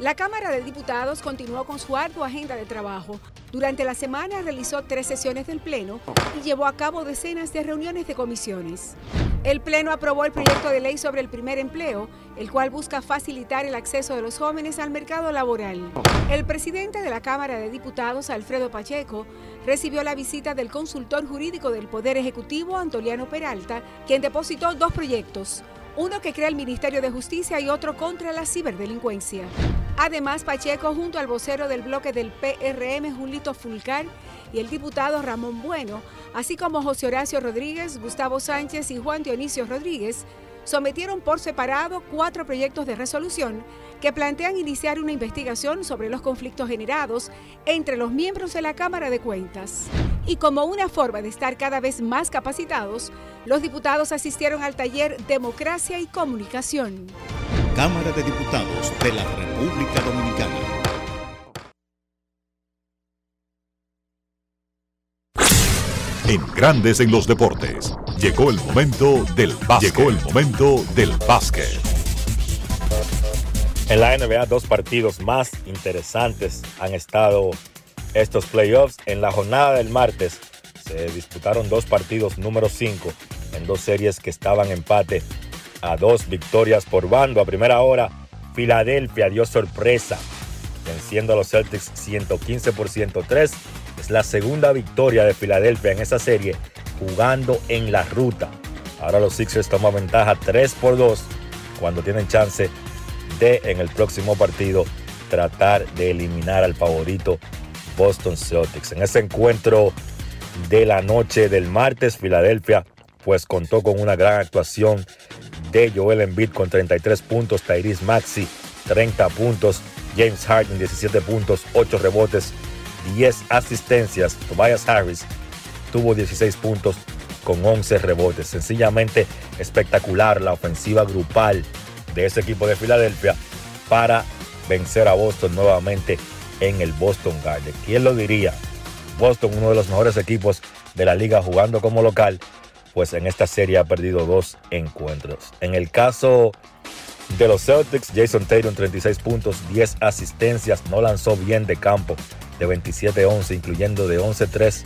La Cámara de Diputados continuó con su ardua agenda de trabajo. Durante la semana realizó tres sesiones del Pleno y llevó a cabo decenas de reuniones de comisiones. El Pleno aprobó el proyecto de ley sobre el primer empleo, el cual busca facilitar el acceso de los jóvenes al mercado laboral. El presidente de la Cámara de Diputados, Alfredo Pacheco, recibió la visita del consultor jurídico del Poder Ejecutivo, Antoliano Peralta, quien depositó dos proyectos, uno que crea el Ministerio de Justicia y otro contra la ciberdelincuencia. Además, Pacheco, junto al vocero del bloque del PRM, Julito Fulcar, y el diputado Ramón Bueno, así como José Horacio Rodríguez, Gustavo Sánchez y Juan Dionisio Rodríguez, sometieron por separado cuatro proyectos de resolución que plantean iniciar una investigación sobre los conflictos generados entre los miembros de la Cámara de Cuentas. Y como una forma de estar cada vez más capacitados, los diputados asistieron al taller Democracia y Comunicación. Cámara de Diputados de la República Dominicana. En Grandes en los deportes. Llegó el momento del básquet. Llegó el momento del básquet. En la NBA, dos partidos más interesantes han estado estos playoffs. En la jornada del martes se disputaron dos partidos número 5 en dos series que estaban empate a dos victorias por bando. A primera hora, Filadelfia dio sorpresa, venciendo a los Celtics 115 por 103. Es la segunda victoria de Filadelfia en esa serie, jugando en la ruta. Ahora los Sixers toman ventaja 3 por 2 cuando tienen chance de en el próximo partido tratar de eliminar al favorito Boston Celtics. En ese encuentro de la noche del martes, Filadelfia pues contó con una gran actuación de Joel Embiid con 33 puntos, Tyrese Maxi 30 puntos, James Harden 17 puntos, 8 rebotes, 10 asistencias, Tobias Harris tuvo 16 puntos con 11 rebotes. Sencillamente espectacular la ofensiva grupal de ese equipo de Filadelfia para vencer a Boston nuevamente en el Boston Garden. ¿Quién lo diría? Boston, uno de los mejores equipos de la liga jugando como local, pues en esta serie ha perdido dos encuentros. En el caso de los Celtics, Jason Tatum 36 puntos, 10 asistencias, no lanzó bien de campo de 27-11, incluyendo de 11-3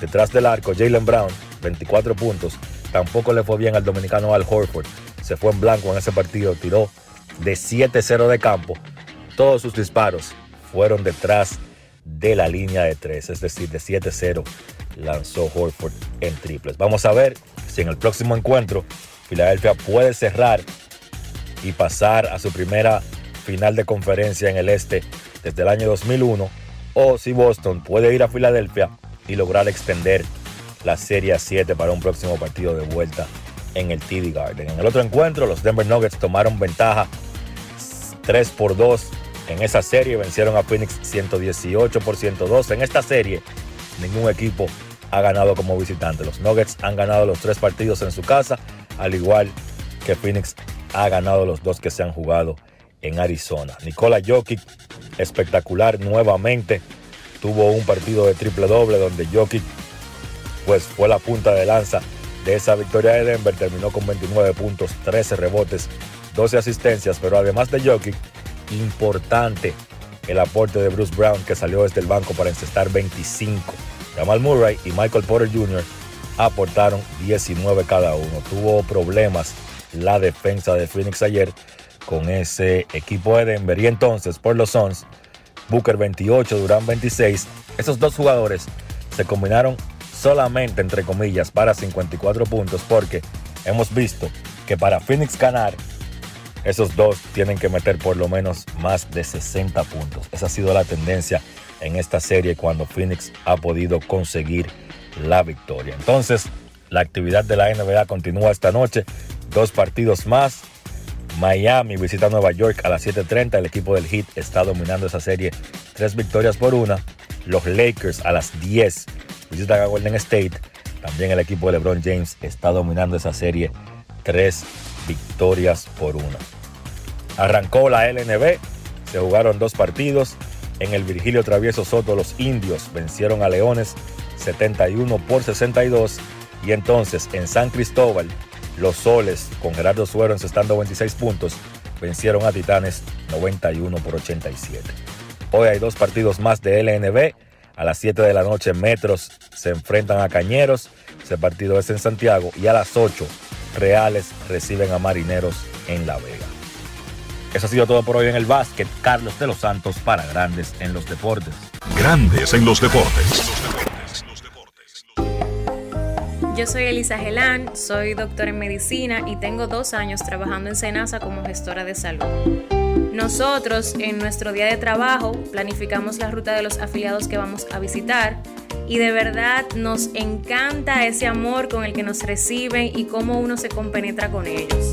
detrás del arco. Jalen Brown, 24 puntos, tampoco le fue bien al dominicano Al Horford, se fue en blanco en ese partido, tiró de 7-0 de campo. Todos sus disparos fueron detrás de la línea de 3, es decir, de 7-0 lanzó Horford en triples. Vamos a ver si en el próximo encuentro Filadelfia puede cerrar y pasar a su primera final de conferencia en el este desde el año 2001, o si Boston puede ir a Filadelfia y lograr extender la serie a 7 para un próximo partido de vuelta en el TD Garden. En el otro encuentro, los Denver Nuggets tomaron ventaja 3 por 2 en esa serie, vencieron a Phoenix 118 por 102. En esta serie, ningún equipo ha ganado como visitante. Los Nuggets han ganado los tres partidos en su casa, al igual que Phoenix ha ganado los dos que se han jugado en Arizona. Nikola Jokic, espectacular nuevamente, tuvo un partido de triple doble donde Jokic pues fue la punta de lanza de esa victoria de Denver, terminó con 29 puntos, 13 rebotes, 12 asistencias, pero además de Jokic, importante el aporte de Bruce Brown que salió desde el banco para encestar 25. Jamal Murray y Michael Porter Jr. aportaron 19 cada uno. Tuvo problemas la defensa de Phoenix ayer con ese equipo de Denver. Y entonces, por los Suns, Booker 28, Durán 26. Esos dos jugadores se combinaron solamente, entre comillas, para 54 puntos porque hemos visto que para Phoenix ganar, esos dos tienen que meter por lo menos más de 60 puntos. Esa ha sido la tendencia en esta serie cuando Phoenix ha podido conseguir la victoria. Entonces, la actividad de la NBA continúa esta noche. Dos partidos más. Miami visita Nueva York a las 7:30. El equipo del Heat está dominando esa serie. Tres victorias por una. Los Lakers a las 10 visitan a Golden State. También el equipo de LeBron James está dominando esa serie. Tres victorias por una. Arrancó la LNB. Se jugaron dos partidos. En el Virgilio Travieso Soto, los indios vencieron a Leones 71 por 62. Y entonces en San Cristóbal, los soles, con Gerardo Suero encestando 26 puntos, vencieron a Titanes 91 por 87. Hoy hay dos partidos más de LNB. A las 7 de la noche, Metros se enfrentan a Cañeros. Ese partido es en Santiago. Y a las 8, Reales reciben a Marineros en La Vega. Eso ha sido todo por hoy en el básquet. Carlos de los Santos para Grandes en los Deportes. Grandes en los deportes. Yo soy Elisa Gelán, soy doctora en medicina y tengo dos años trabajando en Senasa como gestora de salud. Nosotros en nuestro día de trabajo planificamos la ruta de los afiliados que vamos a visitar y de verdad nos encanta ese amor con el que nos reciben y cómo uno se compenetra con ellos.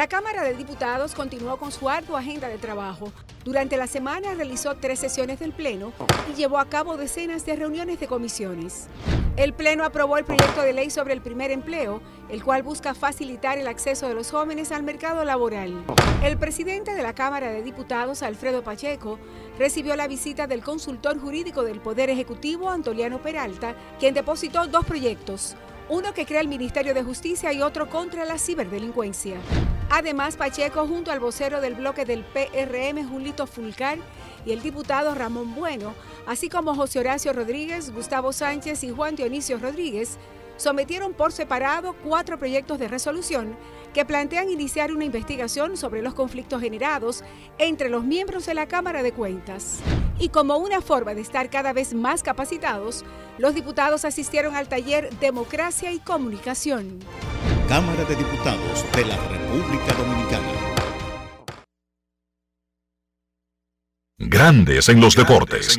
La Cámara de Diputados continuó con su ardua agenda de trabajo. Durante la semana realizó tres sesiones del Pleno y llevó a cabo decenas de reuniones de comisiones. El Pleno aprobó el proyecto de ley sobre el primer empleo, el cual busca facilitar el acceso de los jóvenes al mercado laboral. El presidente de la Cámara de Diputados, Alfredo Pacheco, recibió la visita del consultor jurídico del Poder Ejecutivo, Antoliano Peralta, quien depositó dos proyectos, uno que crea el Ministerio de Justicia y otro contra la ciberdelincuencia. Además, Pacheco, junto al vocero del bloque del PRM, Julito Fulcar, y el diputado Ramón Bueno, así como José Horacio Rodríguez, Gustavo Sánchez y Juan Dionisio Rodríguez, sometieron por separado cuatro proyectos de resolución que plantean iniciar una investigación sobre los conflictos generados entre los miembros de la Cámara de Cuentas. Y como una forma de estar cada vez más capacitados, los diputados asistieron al taller Democracia y Comunicación. Cámara de Diputados de la República Dominicana. Grandes en los deportes.